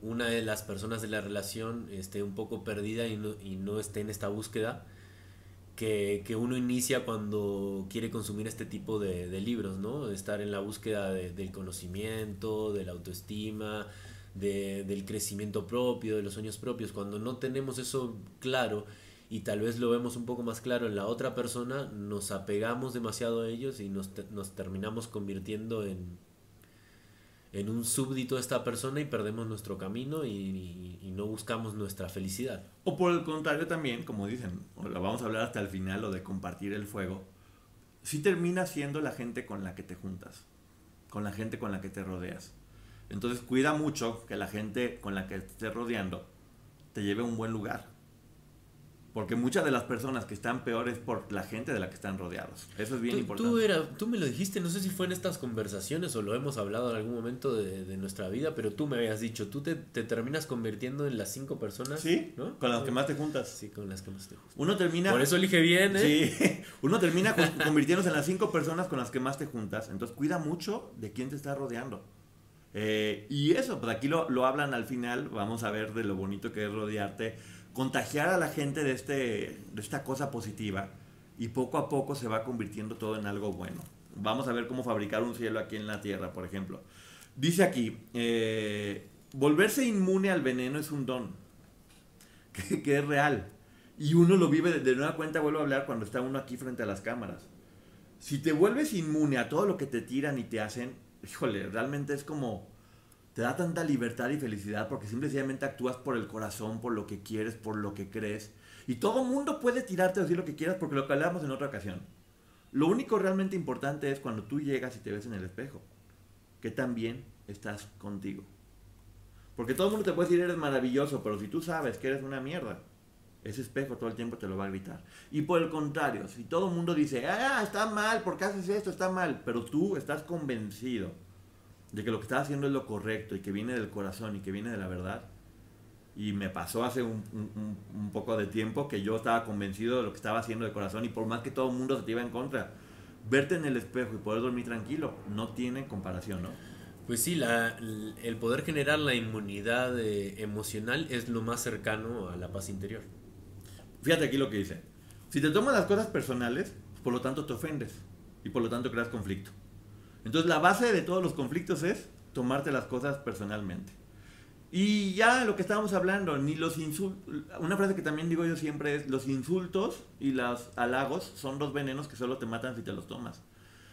una de las personas de la relación esté un poco perdida y no, y no esté en esta búsqueda que, que uno inicia cuando quiere consumir este tipo de, de libros, ¿no? Estar en la búsqueda de- del conocimiento, de la autoestima, del crecimiento propio, de los sueños propios. Cuando no tenemos eso claro y tal vez lo vemos un poco más claro en la otra persona, nos apegamos demasiado a ellos y nos, nos terminamos convirtiendo en, en un súbdito de esta persona y perdemos nuestro camino y, no buscamos nuestra felicidad. O por el contrario también, como dicen, lo vamos a hablar hasta el final, lo de compartir el fuego, si termina siendo la gente con la que te juntas, con la gente con la que te rodeas. Entonces cuida mucho que la gente con la que te estés rodeando te lleve a un buen lugar. Porque muchas de las personas que están peores por la gente de la que están rodeados. Eso es bien importante. Tú, era, tú me lo dijiste, no sé si fue en estas conversaciones o lo hemos hablado en algún momento de, nuestra vida, pero tú me habías dicho, tú te, terminas convirtiendo en las cinco personas. Sí, ¿no? con las que más te juntas. Sí, con las que más te juntas. Uno termina... Por eso elige bien, ¿eh? Sí, uno termina convirtiéndose en las cinco personas con las que más te juntas. Entonces cuida mucho de quién te está rodeando. Eh, y eso, pues aquí lo, lo hablan al final, vamos a ver de lo bonito que es rodearte contagiar a la gente de, este, de esta cosa positiva y poco a poco se va convirtiendo todo en algo bueno. Vamos a ver cómo fabricar un cielo aquí en la Tierra, por ejemplo. Dice aquí, eh, volverse inmune al veneno es un don, que, es real. Y uno lo vive de, nueva cuenta, vuelvo a hablar cuando está uno aquí frente a las cámaras. Si te vuelves inmune a todo lo que te tiran y te hacen, híjole, realmente es como te da tanta libertad y felicidad porque simplemente actúas por el corazón, por lo que quieres, por lo que crees. Y todo mundo puede tirarte a decir lo que quieras porque lo que hablamos en otra ocasión. Lo único realmente importante es cuando tú llegas y te ves en el espejo, que también estás contigo. Porque todo el mundo te puede decir eres maravilloso, pero si tú sabes que eres una mierda, ese espejo todo el tiempo te lo va a gritar. Y por el contrario, si todo el mundo dice, ah, está mal, ¿por qué haces esto? Está mal, pero tú estás convencido de que lo que estás haciendo es lo correcto y que viene del corazón y que viene de la verdad. Y me pasó hace un, poco de tiempo que yo estaba convencido de lo que estaba haciendo de corazón y por más que todo el mundo se te iba en contra, verte en el espejo y poder dormir tranquilo no tiene comparación, ¿no? Pues sí, la, el poder generar la inmunidad eh, emocional es lo más cercano a la paz interior. Fíjate aquí lo que dice. Si te tomas las cosas personales, por lo tanto te ofendes y por lo tanto creas conflicto. Entonces la base de todos los conflictos es tomarte las cosas personalmente. Y ya lo que estábamos hablando, ni los insultos, una frase que también digo yo siempre es, los insultos y los halagos son dos venenos que solo te matan si te los tomas.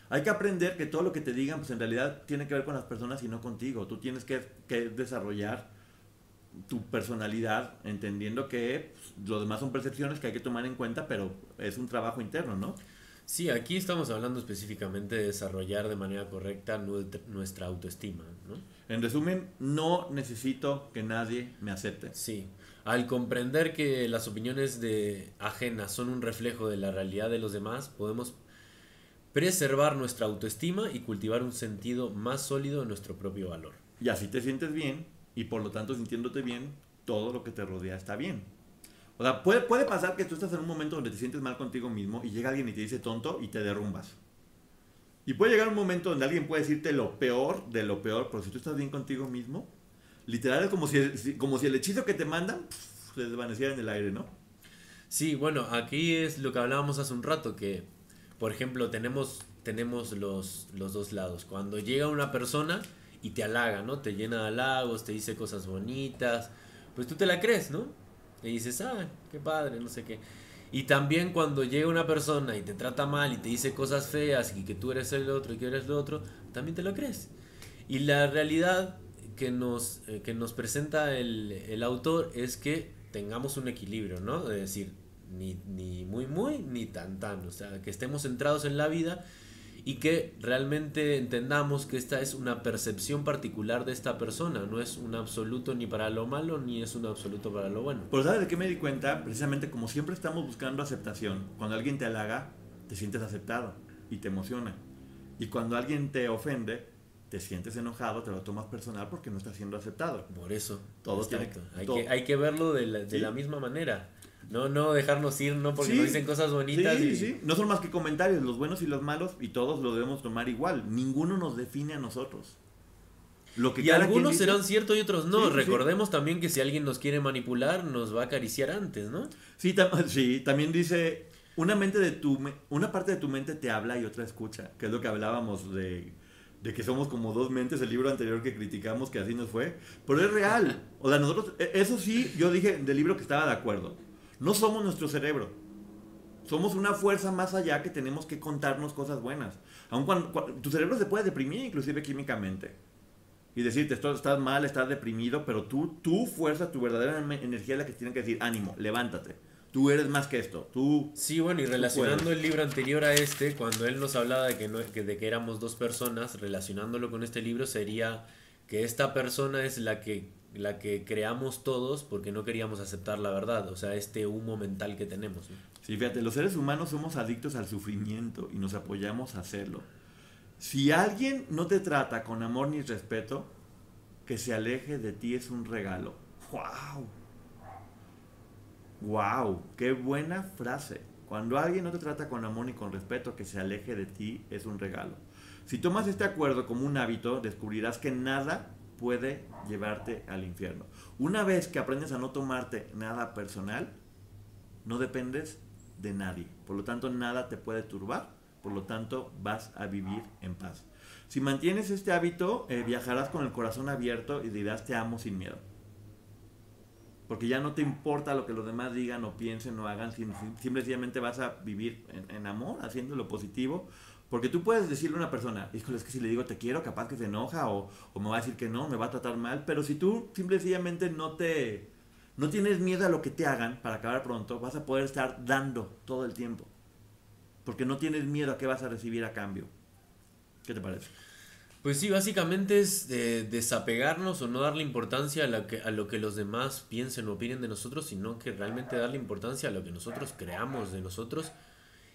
Hay que aprender que todo lo que te digan, pues en realidad tiene que ver con las personas y no contigo. Tú tienes que, desarrollar tu personalidad, entendiendo que pues, lo demás son percepciones que hay que tomar en cuenta, pero es un trabajo interno, ¿no? Sí, aquí estamos hablando específicamente de desarrollar de manera correcta nuestra autoestima. ¿no? En resumen, no necesito que nadie me acepte. Sí, al comprender que las opiniones de ajenas son un reflejo de la realidad de los demás, podemos preservar nuestra autoestima y cultivar un sentido más sólido de nuestro propio valor. Y así te sientes bien y por lo tanto sintiéndote bien, todo lo que te rodea está bien. O sea, puede, puede pasar que tú estás en un momento donde te sientes mal contigo mismo y llega alguien y te dice tonto y te derrumbas. Y puede llegar un momento donde alguien puede decirte lo peor de lo peor, pero si tú estás bien contigo mismo, literal es como si, como si el hechizo que te mandan se desvaneciera en el aire, ¿no? Sí, bueno, aquí es lo que hablábamos hace un rato, que, por ejemplo, tenemos, tenemos los, los dos lados. Cuando llega una persona y te halaga, ¿no? Te llena de halagos, te dice cosas bonitas, pues tú te la crees, ¿no? Y dices, ah, qué padre, no sé qué. Y también cuando llega una persona y te trata mal y te dice cosas feas y que tú eres el otro y que eres el otro, también te lo crees. Y la realidad que nos, eh, que nos presenta el, el, autor es que tengamos un equilibrio, ¿no? Es decir, ni, ni muy, muy, ni tan, tan. O sea, que estemos centrados en la vida y que realmente entendamos que esta es una percepción particular de esta persona, no es un absoluto ni para lo malo ni es un absoluto para lo bueno. Pues ¿sabes de qué me di cuenta? Precisamente como siempre estamos buscando aceptación, cuando alguien te halaga, te sientes aceptado y te emociona. Y cuando alguien te ofende, te sientes enojado, te lo tomas personal porque no estás siendo aceptado. Por eso. Todo tiene, hay, que, hay que verlo de la, de la misma manera. No, no dejarnos ir, no porque nos dicen cosas bonitas. Sí, sí, no son más que comentarios, los buenos y los malos, y todos lo debemos tomar igual. Ninguno nos define a nosotros. Lo que y algunos serán ciertos y otros no. Recordemos también que si alguien nos quiere manipular, nos va a acariciar antes, ¿no? Sí, sí también dice, una, mente de tu, una parte de tu mente te habla y otra escucha, que es lo que hablábamos de de que somos como dos mentes, el libro anterior que criticamos que así nos fue, pero es real. O sea, nosotros, e, eso sí, yo dije del libro que estaba de acuerdo. No somos nuestro cerebro. Somos una fuerza más allá que tenemos que contarnos cosas buenas. Aun cuando, tu cerebro se puede deprimir inclusive químicamente. Y decirte, estás mal, estás deprimido, pero tú, tu fuerza, tu verdadera energía es la que tiene que decir, ánimo, levántate tú eres más que esto, tú... Sí, bueno, y relacionando el libro anterior a este, cuando él nos hablaba de que, no, de que éramos dos personas, relacionándolo con este libro sería que esta persona es la que, la que creamos todos porque no queríamos aceptar la verdad, o sea, este humo mental que tenemos. Sí, fíjate, los seres humanos somos adictos al sufrimiento y nos apoyamos a hacerlo. Si alguien no te trata con amor ni respeto, que se aleje de ti es un regalo. ¡Wow! ¡Wow! ¡Qué buena frase! Cuando alguien no te trata con amor ni con respeto, que se aleje de ti es un regalo. Si tomas este acuerdo como un hábito, descubrirás que nada puede llevarte al infierno. Una vez que aprendes a no tomarte nada personal, no dependes de nadie. Por lo tanto, nada te puede turbar. Por lo tanto, vas a vivir en paz. Si mantienes este hábito, eh, viajarás con el corazón abierto y dirás te amo sin miedo porque ya no te importa lo que los demás digan o piensen o hagan, simplemente vas a vivir en, amor, haciendo lo positivo, porque tú puedes decirle a una persona, híjole, es que si le digo te quiero, capaz que se enoja o, me va a decir que no, me va a tratar mal, pero si tú simplemente no te, no tienes miedo a lo que te hagan para acabar pronto, vas a poder estar dando todo el tiempo, porque no tienes miedo a qué vas a recibir a cambio. ¿Qué te parece? Pues sí, básicamente es desapegarnos o no darle importancia a lo, que, a lo que los demás piensen o opinen de nosotros, sino que realmente darle importancia a lo que nosotros creamos de nosotros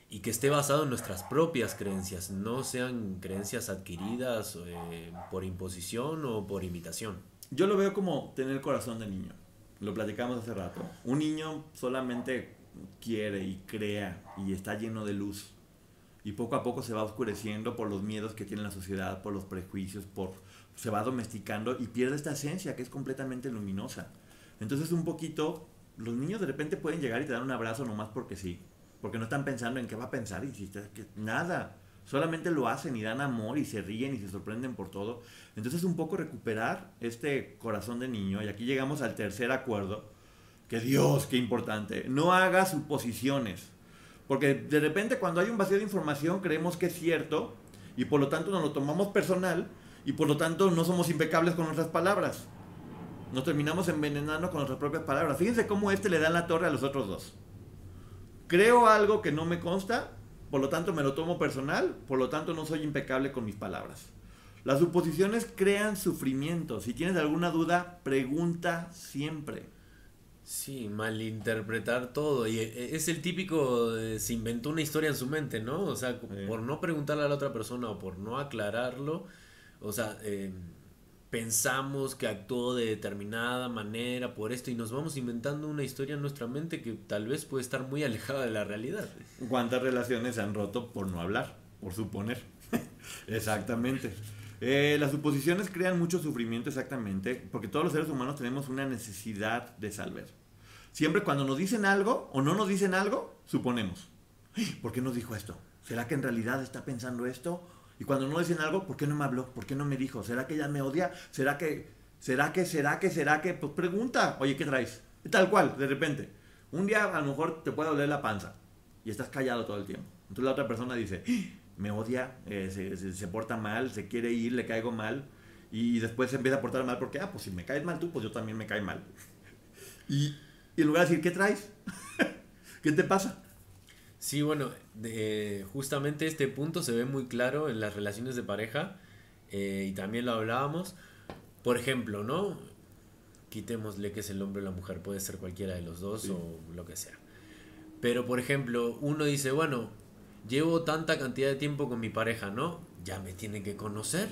y que esté basado en nuestras propias creencias, no sean creencias adquiridas eh, por imposición o por imitación. Yo lo veo como tener corazón de niño, lo platicamos hace rato. Un niño solamente quiere y crea y está lleno de luz y poco a poco se va oscureciendo por los miedos que tiene la sociedad, por los prejuicios, por se va domesticando y pierde esta esencia que es completamente luminosa. Entonces un poquito los niños de repente pueden llegar y te dan un abrazo nomás porque sí, porque no están pensando en qué va a pensar y si que nada, solamente lo hacen y dan amor y se ríen y se sorprenden por todo. Entonces un poco recuperar este corazón de niño y aquí llegamos al tercer acuerdo, que Dios, qué importante, no haga suposiciones. Porque de repente cuando hay un vacío de información creemos que es cierto y por lo tanto nos lo tomamos personal y por lo tanto no somos impecables con nuestras palabras. Nos terminamos envenenando con nuestras propias palabras. Fíjense cómo este le da la torre a los otros dos. Creo algo que no me consta, por lo tanto me lo tomo personal, por lo tanto no soy impecable con mis palabras. Las suposiciones crean sufrimiento. Si tienes alguna duda, pregunta siempre. Sí, malinterpretar todo. Y e, es el típico, se inventó una historia en su mente, ¿no? O sea, por no preguntarle a la otra persona o por no aclararlo, o sea, eh, pensamos que actuó de determinada manera por esto y nos vamos inventando una historia en nuestra mente que tal vez puede estar muy alejada de la realidad. ¿Cuántas relaciones se han roto por no hablar, por suponer? Exactamente. Eh, las suposiciones crean mucho sufrimiento exactamente, porque todos los seres humanos tenemos una necesidad de saber. Siempre cuando nos dicen algo o no nos dicen algo, suponemos. ¿Por qué nos dijo esto? ¿Será que en realidad está pensando esto? Y cuando no dicen algo, ¿por qué no me habló? ¿Por qué no me dijo? ¿Será que ella me odia? ¿Será que, será que, será que, será que? Pues pregunta, oye, ¿qué traes? Tal cual, de repente. Un día a lo mejor te puede doler la panza y estás callado todo el tiempo. Entonces la otra persona dice, me odia, eh, se, porta mal, se quiere ir, le caigo mal, y después se empieza a portar mal porque, ah, pues si me caes mal tú, pues yo también me cae mal. y, en lugar de decir, ¿qué traes? ¿Qué te pasa? Sí, bueno, justamente este punto se ve muy claro en las relaciones de pareja, eh, y también lo hablábamos. Por ejemplo, ¿no? Quitémosle que es el hombre o la mujer, puede ser cualquiera de los dos o lo que sea. Pero, por ejemplo, uno dice, bueno, llevo tanta cantidad de tiempo con mi pareja, ¿no? Ya me tiene que conocer.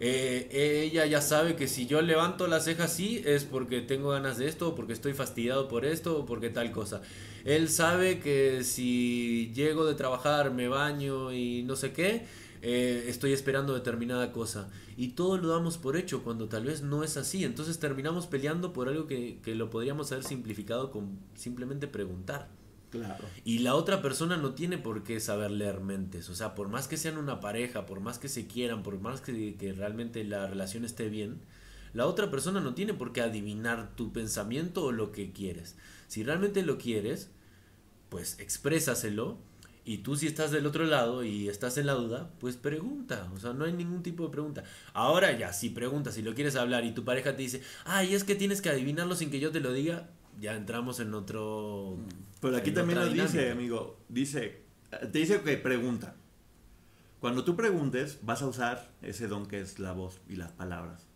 Eh, ella ya sabe que si yo levanto la ceja así es porque tengo ganas de esto, o porque estoy fastidiado por esto, o porque tal cosa. Él sabe que si llego de trabajar, me baño y no sé qué, eh, estoy esperando determinada cosa. Y todo lo damos por hecho cuando tal vez no es así. Entonces terminamos peleando por algo que, que lo podríamos haber simplificado con simplemente preguntar. Claro. Y la otra persona no tiene por qué saber leer mentes. O sea, por más que sean una pareja, por más que se quieran, por más que, que realmente la relación esté bien, la otra persona no tiene por qué adivinar tu pensamiento o lo que quieres. Si realmente lo quieres, pues exprésaselo. Y tú si estás del otro lado y estás en la duda, pues pregunta. O sea, no hay ningún tipo de pregunta. Ahora ya, si preguntas, si lo quieres hablar y tu pareja te dice, ay, es que tienes que adivinarlo sin que yo te lo diga, ya entramos en otro... Pero aquí también lo dice, amigo. Dice, te dice que pregunta. Cuando tú preguntes, vas a usar ese don que es la voz y las palabras.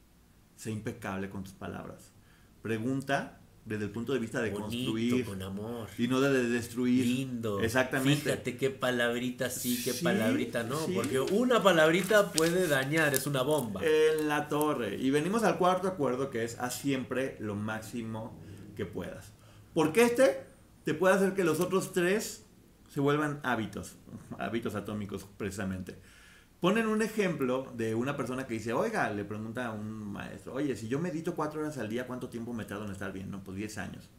Sé impecable con tus palabras. Pregunta desde el punto de vista de Bonito, construir con amor. y no de, de destruir. Lindo. Exactamente. Fíjate qué palabrita sí, qué Sí, palabrita no. sí. Porque una palabrita puede dañar, es una bomba. En la torre. Y venimos al cuarto acuerdo que es haz siempre lo máximo que puedas. Porque este te puede hacer que los otros tres se vuelvan hábitos, hábitos atómicos precisamente. Ponen un ejemplo de una persona que dice, oiga, le pregunta a un maestro, oye, si yo medito cuatro horas al día, ¿cuánto tiempo me tardo en estar bien? No, pues 10 años.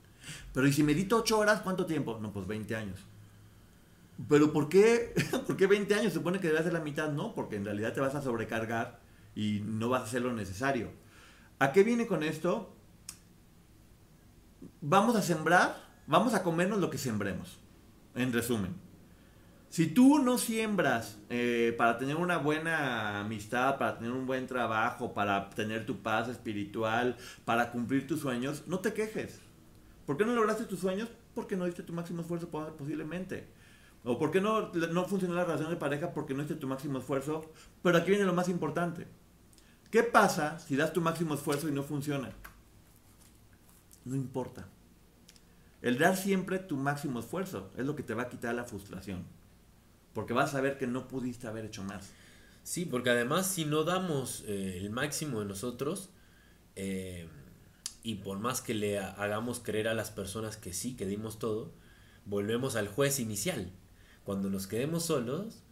Pero ¿y si medito ocho horas, cuánto tiempo? No, pues 20 años. Pero ¿por qué, ¿por qué 20 años? Supone que debe ser la mitad, no, porque en realidad te vas a sobrecargar y no vas a hacer lo necesario. ¿A qué viene con esto? Vamos a sembrar, vamos a comernos lo que sembremos. En resumen, si tú no siembras eh, para tener una buena amistad, para tener un buen trabajo, para tener tu paz espiritual, para cumplir tus sueños, no te quejes. ¿Por qué no lograste tus sueños? Porque no diste tu máximo esfuerzo po- posiblemente. ¿O por qué no, no funcionó la relación de pareja? Porque no diste tu máximo esfuerzo. Pero aquí viene lo más importante. ¿Qué pasa si das tu máximo esfuerzo y no funciona? No importa. El dar siempre tu máximo esfuerzo es lo que te va a quitar la frustración. Porque vas a saber que no pudiste haber hecho más. Sí, porque además si no damos eh, el máximo de nosotros, eh, y por más que le ha- hagamos creer a las personas que sí, que dimos todo, volvemos al juez inicial. Cuando nos quedemos solos,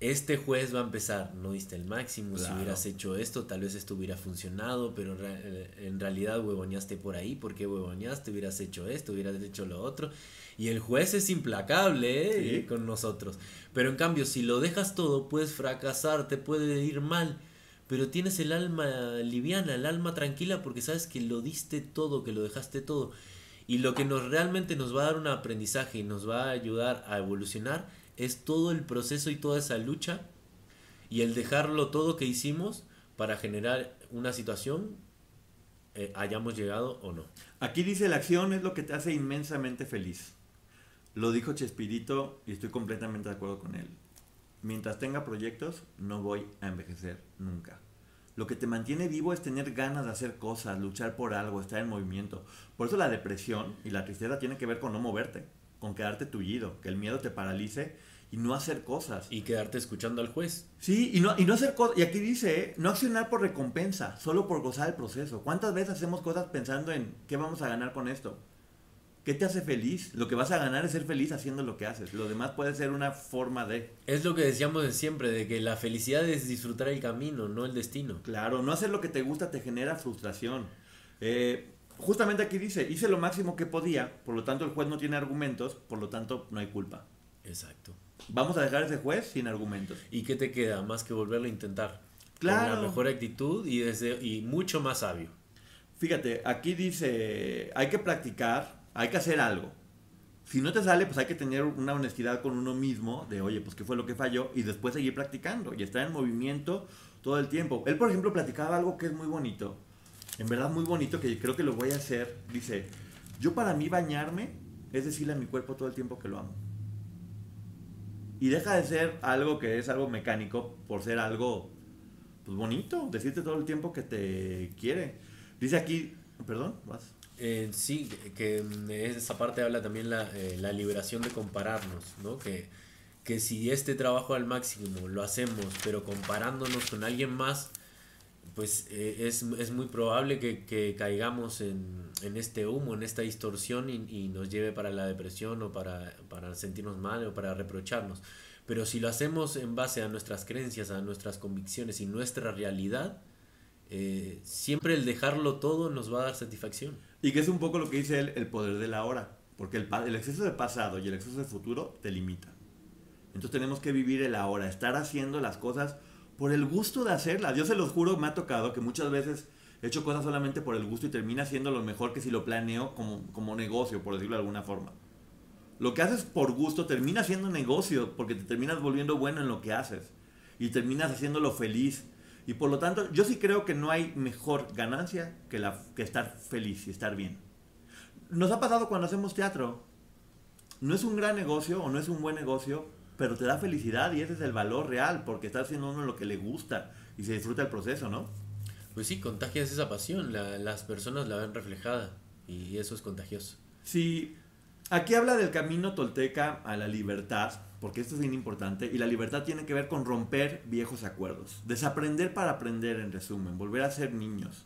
este juez va a empezar, no diste el máximo, si hubieras hecho esto, tal vez esto hubiera funcionado, pero en eh, en realidad huevoneaste por ahí, ¿por qué huevoneaste? Hubieras hecho esto, hubieras hecho lo otro. Y el juez es implacable ¿eh? Sí. Eh, con nosotros. Pero en cambio, si lo dejas todo, puedes fracasar, te puede ir mal. Pero tienes el alma liviana, el alma tranquila, porque sabes que lo diste todo, que lo dejaste todo. Y lo que nos realmente nos va a dar un aprendizaje y nos va a ayudar a evolucionar es todo el proceso y toda esa lucha y el dejarlo todo que hicimos para generar una situación, eh, hayamos llegado o no. Aquí dice la acción es lo que te hace inmensamente feliz. Lo dijo Chespirito y estoy completamente de acuerdo con él. Mientras tenga proyectos, no voy a envejecer nunca. Lo que te mantiene vivo es tener ganas de hacer cosas, luchar por algo, estar en movimiento. Por eso la depresión y la tristeza tienen que ver con no moverte, con quedarte tullido, que el miedo te paralice y no hacer cosas. Y quedarte escuchando al juez. Sí, y no, y no hacer cosas, y aquí dice, ¿eh? no accionar por recompensa, solo por gozar el proceso. ¿Cuántas veces hacemos cosas pensando en qué vamos a ganar con esto? ¿Qué te hace feliz? Lo que vas a ganar es ser feliz haciendo lo que haces. Lo demás puede ser una forma de... Es lo que decíamos de siempre, de que la felicidad es disfrutar el camino, no el destino. Claro, no hacer lo que te gusta te genera frustración. Eh, justamente aquí dice, hice lo máximo que podía, por lo tanto el juez no tiene argumentos, por lo tanto no hay culpa. Exacto. Vamos a dejar a ese juez sin argumentos. ¿Y qué te queda más que volverlo a intentar? Claro. Con la mejor actitud y, desde, y mucho más sabio. Fíjate, aquí dice, hay que practicar, hay que hacer algo. Si no te sale, pues hay que tener una honestidad con uno mismo de, oye, pues qué fue lo que falló y después seguir practicando y estar en movimiento todo el tiempo. Él, por ejemplo, platicaba algo que es muy bonito, en verdad muy bonito, que creo que lo voy a hacer. Dice, yo para mí bañarme es decirle a mi cuerpo todo el tiempo que lo amo. Y deja de ser algo que es algo mecánico por ser algo pues bonito, decirte todo el tiempo que te quiere. Dice aquí, perdón, vas. Eh, sí, que en esa parte habla también la, eh, la liberación de compararnos, ¿no? Que, que si este trabajo al máximo lo hacemos, pero comparándonos con alguien más, pues eh, es, es muy probable que, que caigamos en, en este humo, en esta distorsión y, nos lleve para la depresión o para, para sentirnos mal o para reprocharnos. Pero si lo hacemos en base a nuestras creencias, a nuestras convicciones y nuestra realidad, eh, siempre el dejarlo todo nos va a dar satisfacción. Y que es un poco lo que dice él, el poder de la hora. porque el, exceso de pasado y el exceso de futuro te limita. Entonces tenemos que vivir el ahora, estar haciendo las cosas por el gusto de hacerlas. Yo se los juro, me ha tocado que muchas veces he hecho cosas solamente por el gusto y termina siendo lo mejor que si lo planeo como, como negocio, por decirlo de alguna forma. Lo que haces por gusto termina siendo negocio porque te terminas volviendo bueno en lo que haces y terminas haciéndolo feliz. Y por lo tanto, yo sí creo que no hay mejor ganancia que, la, que estar feliz y estar bien. Nos ha pasado cuando hacemos teatro. No es un gran negocio o no es un buen negocio, pero te da felicidad y ese es el valor real porque estás haciendo uno lo que le gusta y se disfruta el proceso, ¿no? Pues sí, contagias esa pasión, las personas la ven reflejada y eso es contagioso. Sí, aquí habla del camino tolteca a la libertad, porque esto es bien importante, y la libertad tiene que ver con romper viejos acuerdos, desaprender para aprender, en resumen, volver a ser niños.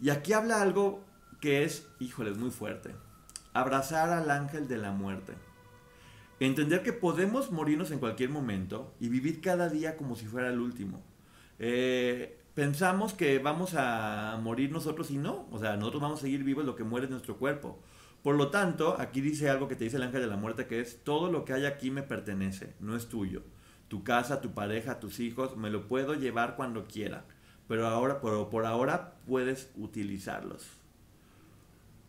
Y aquí habla algo que es, híjole, muy fuerte, abrazar al ángel de la muerte. Entender que podemos morirnos en cualquier momento y vivir cada día como si fuera el último. Eh, pensamos que vamos a morir nosotros y no. O sea, nosotros vamos a seguir vivos lo que muere es nuestro cuerpo. Por lo tanto, aquí dice algo que te dice el ángel de la muerte, que es, todo lo que hay aquí me pertenece, no es tuyo. Tu casa, tu pareja, tus hijos, me lo puedo llevar cuando quiera. Pero ahora, por, por ahora puedes utilizarlos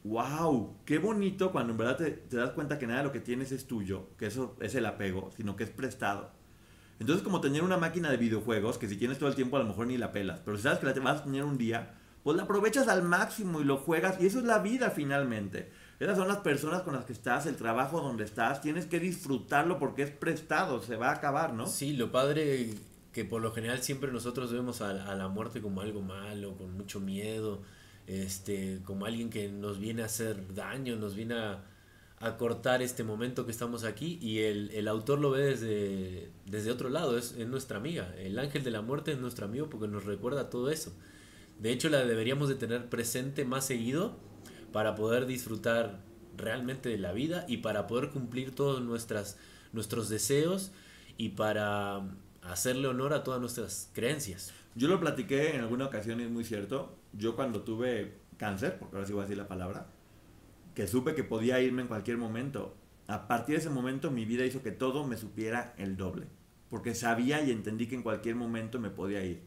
wow, qué bonito cuando en verdad te, das cuenta que nada de lo que tienes es tuyo, que eso es el apego, sino que es prestado. Entonces, como tener una máquina de videojuegos, que si tienes todo el tiempo a lo mejor ni la pelas, pero si sabes que la vas a tener un día, pues la aprovechas al máximo y lo juegas, y eso es la vida finalmente. Esas son las personas con las que estás, el trabajo donde estás, tienes que disfrutarlo porque es prestado, se va a acabar, ¿no? Sí, lo padre que por lo general siempre nosotros vemos a, a la muerte como algo malo, con mucho miedo este, como alguien que nos viene a hacer daño, nos viene a, cortar este momento que estamos aquí y el, autor lo ve desde, desde otro lado, es, nuestra amiga. El ángel de la muerte es nuestro amigo porque nos recuerda todo eso. De hecho, la deberíamos de tener presente más seguido para poder disfrutar realmente de la vida y para poder cumplir todos nuestras, nuestros deseos y para hacerle honor a todas nuestras creencias. Yo lo platiqué en alguna ocasión es muy cierto yo cuando tuve cáncer, porque ahora sí voy a decir la palabra, que supe que podía irme en cualquier momento, a partir de ese momento mi vida hizo que todo me supiera el doble, porque sabía y entendí que en cualquier momento me podía ir.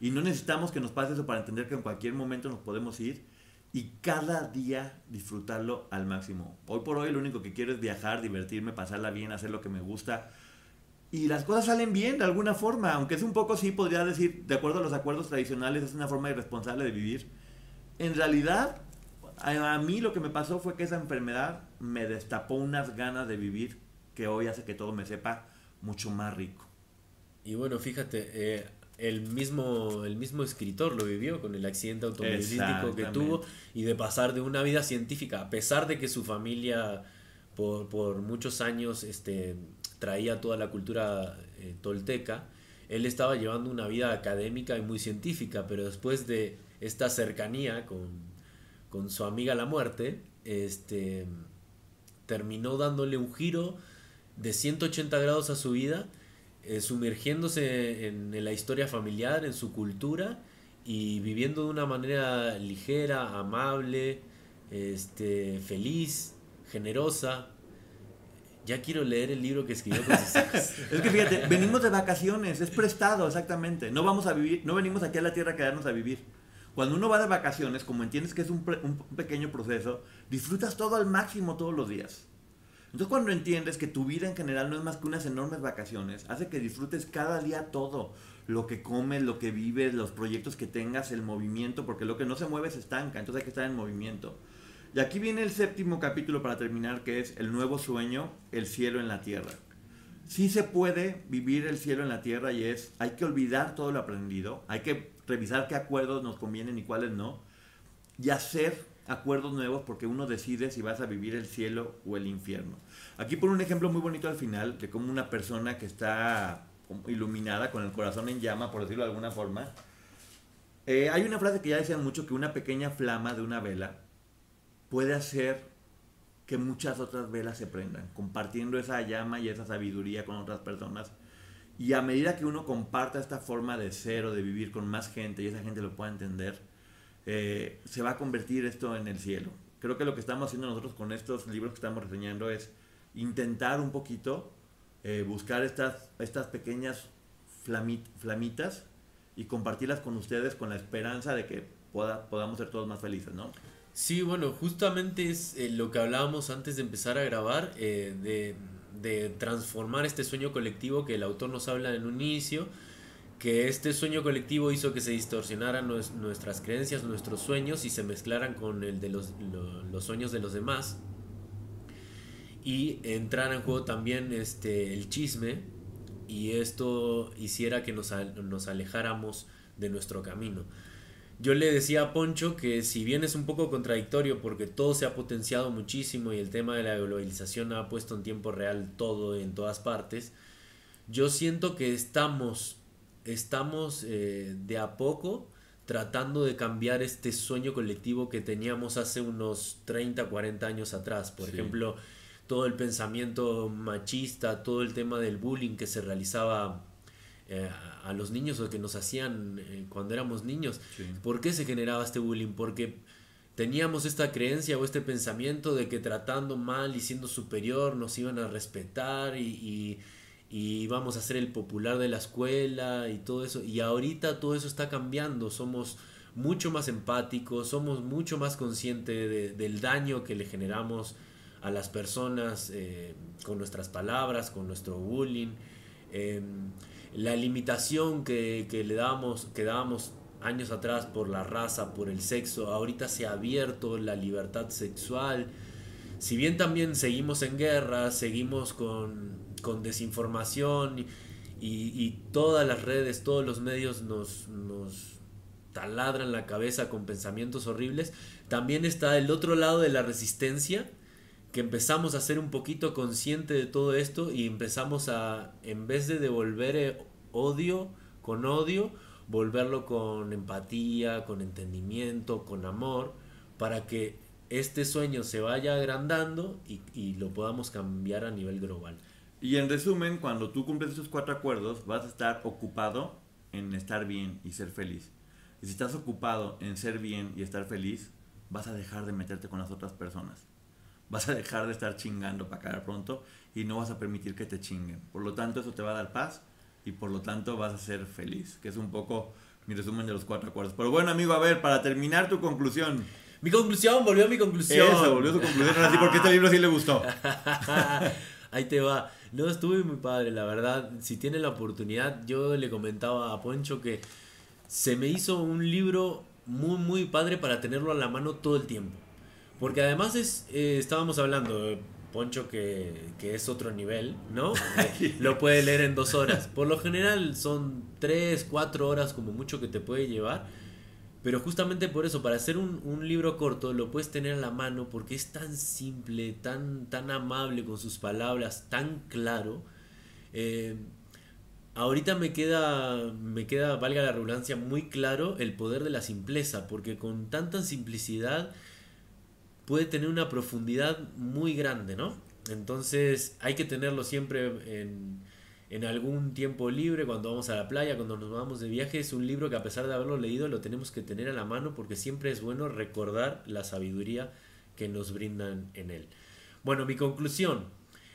Y no necesitamos que nos pase eso para entender que en cualquier momento nos podemos ir y cada día disfrutarlo al máximo. Hoy por hoy lo único que quiero es viajar, divertirme, pasarla bien, hacer lo que me gusta y las cosas salen bien de alguna forma, aunque es un poco, sí, podría decir, de acuerdo a los acuerdos tradicionales, es una forma irresponsable de vivir. En realidad, a, mí lo que me pasó fue que esa enfermedad me destapó unas ganas de vivir que hoy hace que todo me sepa mucho más rico. Y bueno, fíjate, eh, el, mismo, el mismo escritor lo vivió con el accidente automovilístico que tuvo y de pasar de una vida científica, a pesar de que su familia por, por muchos años este, traía toda la cultura eh, tolteca, él estaba llevando una vida académica y muy científica, pero después de esta cercanía con, su amiga la muerte, este, terminó dándole un giro de 180 grados a su vida, eh, sumergiéndose en, la historia familiar, en su cultura y viviendo de una manera ligera, amable, este, feliz, generosa, ya quiero leer el libro que escribió con sus es que fíjate, venimos de vacaciones, es prestado, exactamente. No vamos a vivir, no venimos aquí a la tierra a quedarnos a vivir. Cuando uno va de vacaciones, como entiendes que es un, un pequeño proceso, disfrutas todo al máximo todos los días. Entonces cuando entiendes que tu vida en general no es más que unas enormes vacaciones, hace que disfrutes cada día todo, lo que comes, lo que vives, los proyectos que tengas, el movimiento, porque lo que no se mueve se estanca, entonces hay que estar en movimiento. Y aquí viene el séptimo capítulo para terminar, que es el nuevo sueño, el cielo en la tierra. Sí se puede vivir el cielo en la tierra y es, hay que olvidar todo lo aprendido, hay que revisar qué acuerdos nos convienen y cuáles no, y hacer acuerdos nuevos porque uno decide si vas a vivir el cielo o el infierno. Aquí por un ejemplo muy bonito al final de cómo una persona que está iluminada con el corazón en llama, por decirlo de alguna forma, eh, hay una frase que ya decían mucho que una pequeña flama de una vela puede hacer que muchas otras velas se prendan, compartiendo esa llama y esa sabiduría con otras personas. Y a medida que uno comparta esta forma de ser o de vivir con más gente y esa gente lo pueda entender, eh, se va a convertir esto en el cielo. creo que lo que estamos haciendo nosotros con estos libros que estamos reseñando es intentar un poquito eh, buscar estas, estas pequeñas flamitas y compartirlas con ustedes con la esperanza de que pueda, podamos ser todos más felices, ¿no? Sí, bueno, justamente es eh, lo que hablábamos antes de empezar a grabar, eh, de, de, transformar este sueño colectivo que el autor nos habla en un inicio, que este sueño colectivo hizo que se distorsionaran nuestras creencias, nuestros sueños y se mezclaran con el de los, los sueños de los demás. Y entrara en juego también este, el chisme y esto hiciera que nos, nos alejáramos de nuestro camino. Yo le decía a Poncho que si bien es un poco contradictorio porque todo se ha potenciado muchísimo y el tema de la globalización ha puesto en tiempo real todo en todas partes, yo siento que estamos, estamos eh, de a poco tratando de cambiar este sueño colectivo que teníamos hace unos 30, 40 años atrás. Por ejemplo, todo el pensamiento machista, todo el tema del bullying que se realizaba eh, a los niños o que nos hacían eh, cuando éramos niños. ¿Por qué se generaba este bullying? Porque teníamos esta creencia o este pensamiento de que tratando mal y siendo superior nos iban a respetar y, íbamos a ser el popular de la escuela y todo eso. Y ahorita todo eso está cambiando, somos mucho más empáticos, somos mucho más conscientes del daño que le generamos a las personas eh, con nuestras palabras, con nuestro bullying. Em, la limitación que, le dábamos, que dábamos años atrás por la raza, por el sexo, ahorita se ha abierto la libertad sexual. Si bien también seguimos en guerra, seguimos con, desinformación y, todas las redes, todos los medios nos, nos taladran la cabeza con pensamientos horribles, también está el otro lado de la resistencia, que empezamos a ser un poquito consciente de todo esto y empezamos a, en vez de devolver eh, odio con odio, volverlo con empatía, con entendimiento, con amor, para que este sueño se vaya agrandando y, lo podamos cambiar a nivel global. Y en resumen, cuando tú cumples esos cuatro acuerdos, vas a estar ocupado en estar bien y ser feliz. Y si estás ocupado en ser bien y estar feliz, vas a dejar de meterte con las otras personas vas a dejar de estar chingando para caer pronto y no vas a permitir que te chinguen. Por lo tanto, eso te va a dar paz y por lo tanto vas a ser feliz, que es un poco mi resumen de los cuatro acuerdos. Pero bueno, amigo, a ver, para terminar tu conclusión. Mi conclusión, volvió a mi conclusión. Eso, volvió a su conclusión, así porque este libro sí le gustó. Ahí te va. No, estuve muy padre, la verdad. Si tiene la oportunidad, yo le comentaba a Poncho que se me hizo un libro muy, muy padre para tenerlo a la mano todo el tiempo. Porque además es, eh, estábamos hablando, Poncho, que, es otro nivel, ¿no? lo puede leer en dos horas. Por lo general son tres, cuatro horas como mucho que te puede llevar. Pero justamente por eso, para hacer un, libro corto, lo puedes tener a la mano porque es tan simple, tan, tan amable con sus palabras, tan claro. Eh, ahorita me queda, me queda, valga la redundancia, muy claro el poder de la simpleza, porque con tanta simplicidad puede tener una profundidad muy grande, ¿no? Entonces hay que tenerlo siempre en, en, algún tiempo libre, cuando vamos a la playa, cuando nos vamos de viaje. Es un libro que a pesar de haberlo leído lo tenemos que tener a la mano porque siempre es bueno recordar la sabiduría que nos brindan en él. Bueno, mi conclusión.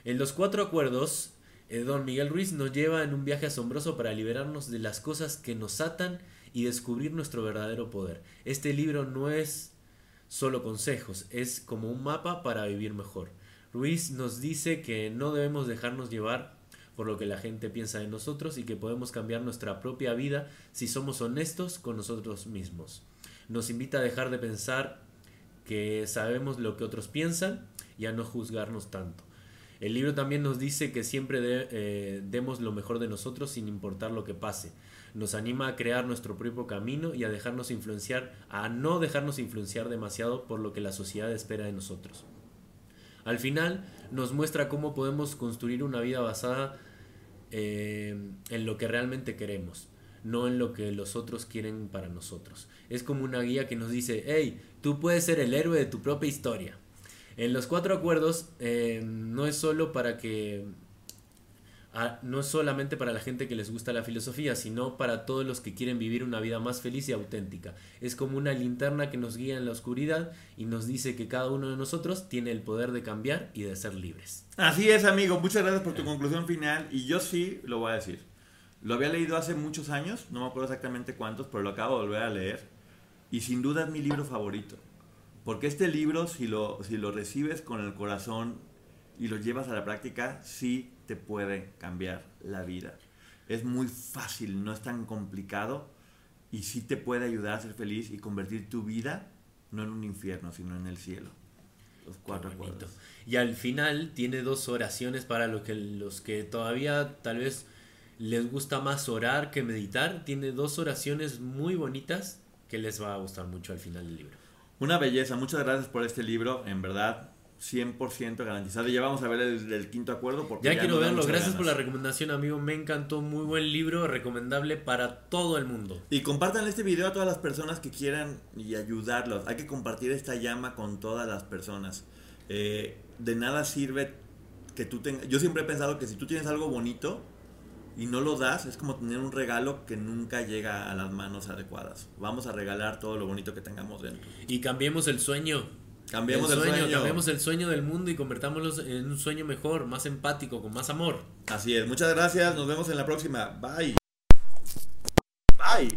En los cuatro acuerdos, eh, don Miguel Ruiz nos lleva en un viaje asombroso para liberarnos de las cosas que nos atan y descubrir nuestro verdadero poder. Este libro no es solo consejos, es como un mapa para vivir mejor. Ruiz nos dice que no debemos dejarnos llevar por lo que la gente piensa de nosotros y que podemos cambiar nuestra propia vida si somos honestos con nosotros mismos. Nos invita a dejar de pensar que sabemos lo que otros piensan y a no juzgarnos tanto. El libro también nos dice que siempre eh, demos lo mejor de nosotros sin importar lo que pase nos anima a crear nuestro propio camino y a dejarnos influenciar, a no dejarnos influenciar demasiado por lo que la sociedad espera de nosotros. Al final nos muestra cómo podemos construir una vida basada eh, en lo que realmente queremos, no en lo que los otros quieren para nosotros. Es como una guía que nos dice, hey, tú puedes ser el héroe de tu propia historia. En los cuatro acuerdos eh, no es solo para que no solamente para la gente que les gusta la filosofía, sino para todos los que quieren vivir una vida más feliz y auténtica. Es como una linterna que nos guía en la oscuridad y nos dice que cada uno de nosotros tiene el poder de cambiar y de ser libres. Así es, amigo. Muchas gracias por tu conclusión final. Y yo sí lo voy a decir. Lo había leído hace muchos años, no me acuerdo exactamente cuántos, pero lo acabo de volver a leer. Y sin duda es mi libro favorito. Porque este libro, si lo, si lo recibes con el corazón y lo llevas a la práctica, sí te puede cambiar la vida. Es muy fácil, no es tan complicado y sí te puede ayudar a ser feliz y convertir tu vida no en un infierno, sino en el cielo. Los cuatro acuerdos. Y al final tiene dos oraciones para los que, los que todavía tal vez les gusta más orar que meditar. Tiene dos oraciones muy bonitas que les va a gustar mucho al final del libro. Una belleza. Muchas gracias por este libro. En verdad, 100% garantizado. Y ya vamos a ver el, quinto acuerdo. Porque ya, quiero verlo. Gracias por la recomendación, amigo. Me encantó. Muy buen libro. Recomendable para todo el mundo. Y compartan este video a todas las personas que quieran y ayudarlos. Hay que compartir esta llama con todas las personas. Eh, de nada sirve que tú tengas... Yo siempre he pensado que si tú tienes algo bonito y no lo das, es como tener un regalo que nunca llega a las manos adecuadas. Vamos a regalar todo lo bonito que tengamos dentro. Y cambiemos el sueño. Cambiemos el sueño, Cambiemos el sueño del mundo y convertámoslo en un sueño mejor, más empático, con más amor. Así es. Muchas gracias. Nos vemos en la próxima. Bye. Bye.